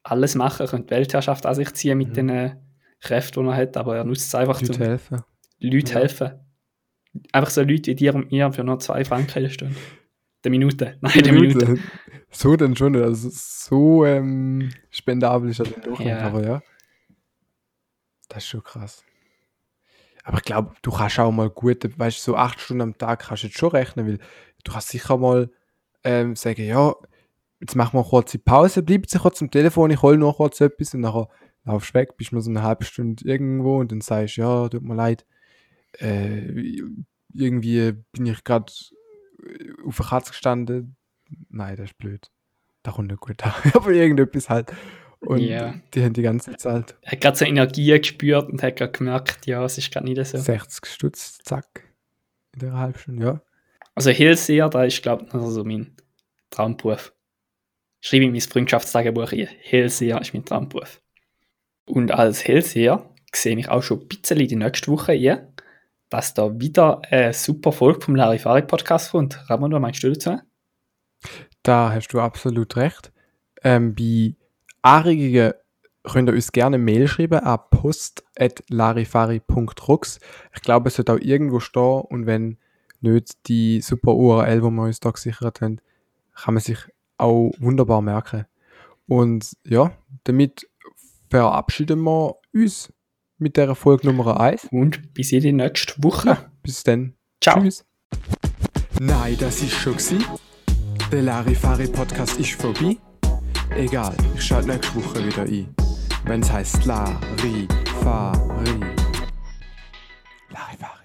[SPEAKER 2] alles machen, er könnte Weltherrschaft an sich ziehen mit
[SPEAKER 1] Mhm.
[SPEAKER 2] den äh, Kräften, die er hat, aber er nutzt es einfach,
[SPEAKER 1] Leute helfen.
[SPEAKER 2] Leuten
[SPEAKER 1] Ja.
[SPEAKER 2] helfen. Einfach so Leute wie dir und mir für nur zwei Franken stehen. Der Minute. Nein, der Minute.
[SPEAKER 1] So dann schon nicht. Also, so ähm, spendabel ist er dann doch nicht.
[SPEAKER 2] Ja.
[SPEAKER 1] Aber ja, das ist schon krass. Aber ich glaube, du kannst auch mal gut, weißt du, so acht Stunden am Tag kannst du jetzt schon rechnen, weil du kannst sicher mal ähm, sagen, ja, jetzt machen wir eine kurze Pause, bleib jetzt kurz am Telefon, ich hole noch kurz etwas und nachher laufst du weg, bist mal so eine halbe Stunde irgendwo und dann sagst du, ja, tut mir leid, äh, irgendwie bin ich gerade auf der Katze gestanden. Nein, das ist blöd. Da kommt nicht gut an. Aber irgendetwas halt. Und
[SPEAKER 2] Ja.
[SPEAKER 1] die haben die ganze Zeit
[SPEAKER 2] Er hat gerade so Energie gespürt und hat gerade gemerkt, ja, es ist gerade nicht so.
[SPEAKER 1] 60 Stutz, zack. In der halben Stunde, ja.
[SPEAKER 2] Also Hellseher, da ist, glaube ich, also mein Traumberuf. Schreibe ich mein Freundschaftstagebuch ein. Hellseher ist mein Traumberuf. Und als Hellseher sehe ich auch schon ein bisschen die nächste Woche ein, dass da wieder eine super Folge vom Larifari Podcast kommt. Ramon, was meinst du dazu?
[SPEAKER 1] Da hast du absolut recht. Ähm, bei Anregungen könnt ihr uns gerne eine Mail schreiben an post.larifari.rux. Ich glaube, es wird auch irgendwo stehen und wenn nicht die super URL, wo wir uns da gesichert haben, kann man sich auch wunderbar merken. Und ja, damit verabschieden wir uns mit der Folge Nummer 1.
[SPEAKER 2] Und bis in die nächste Woche.
[SPEAKER 1] Bis dann.
[SPEAKER 2] Ciao.
[SPEAKER 1] Tschüss. Nein, das ist schon. Der Larifari Podcast ist vorbei. Egal, ich schalte nächste Woche wieder ein. Wenn es heißt Larifari. Larifari.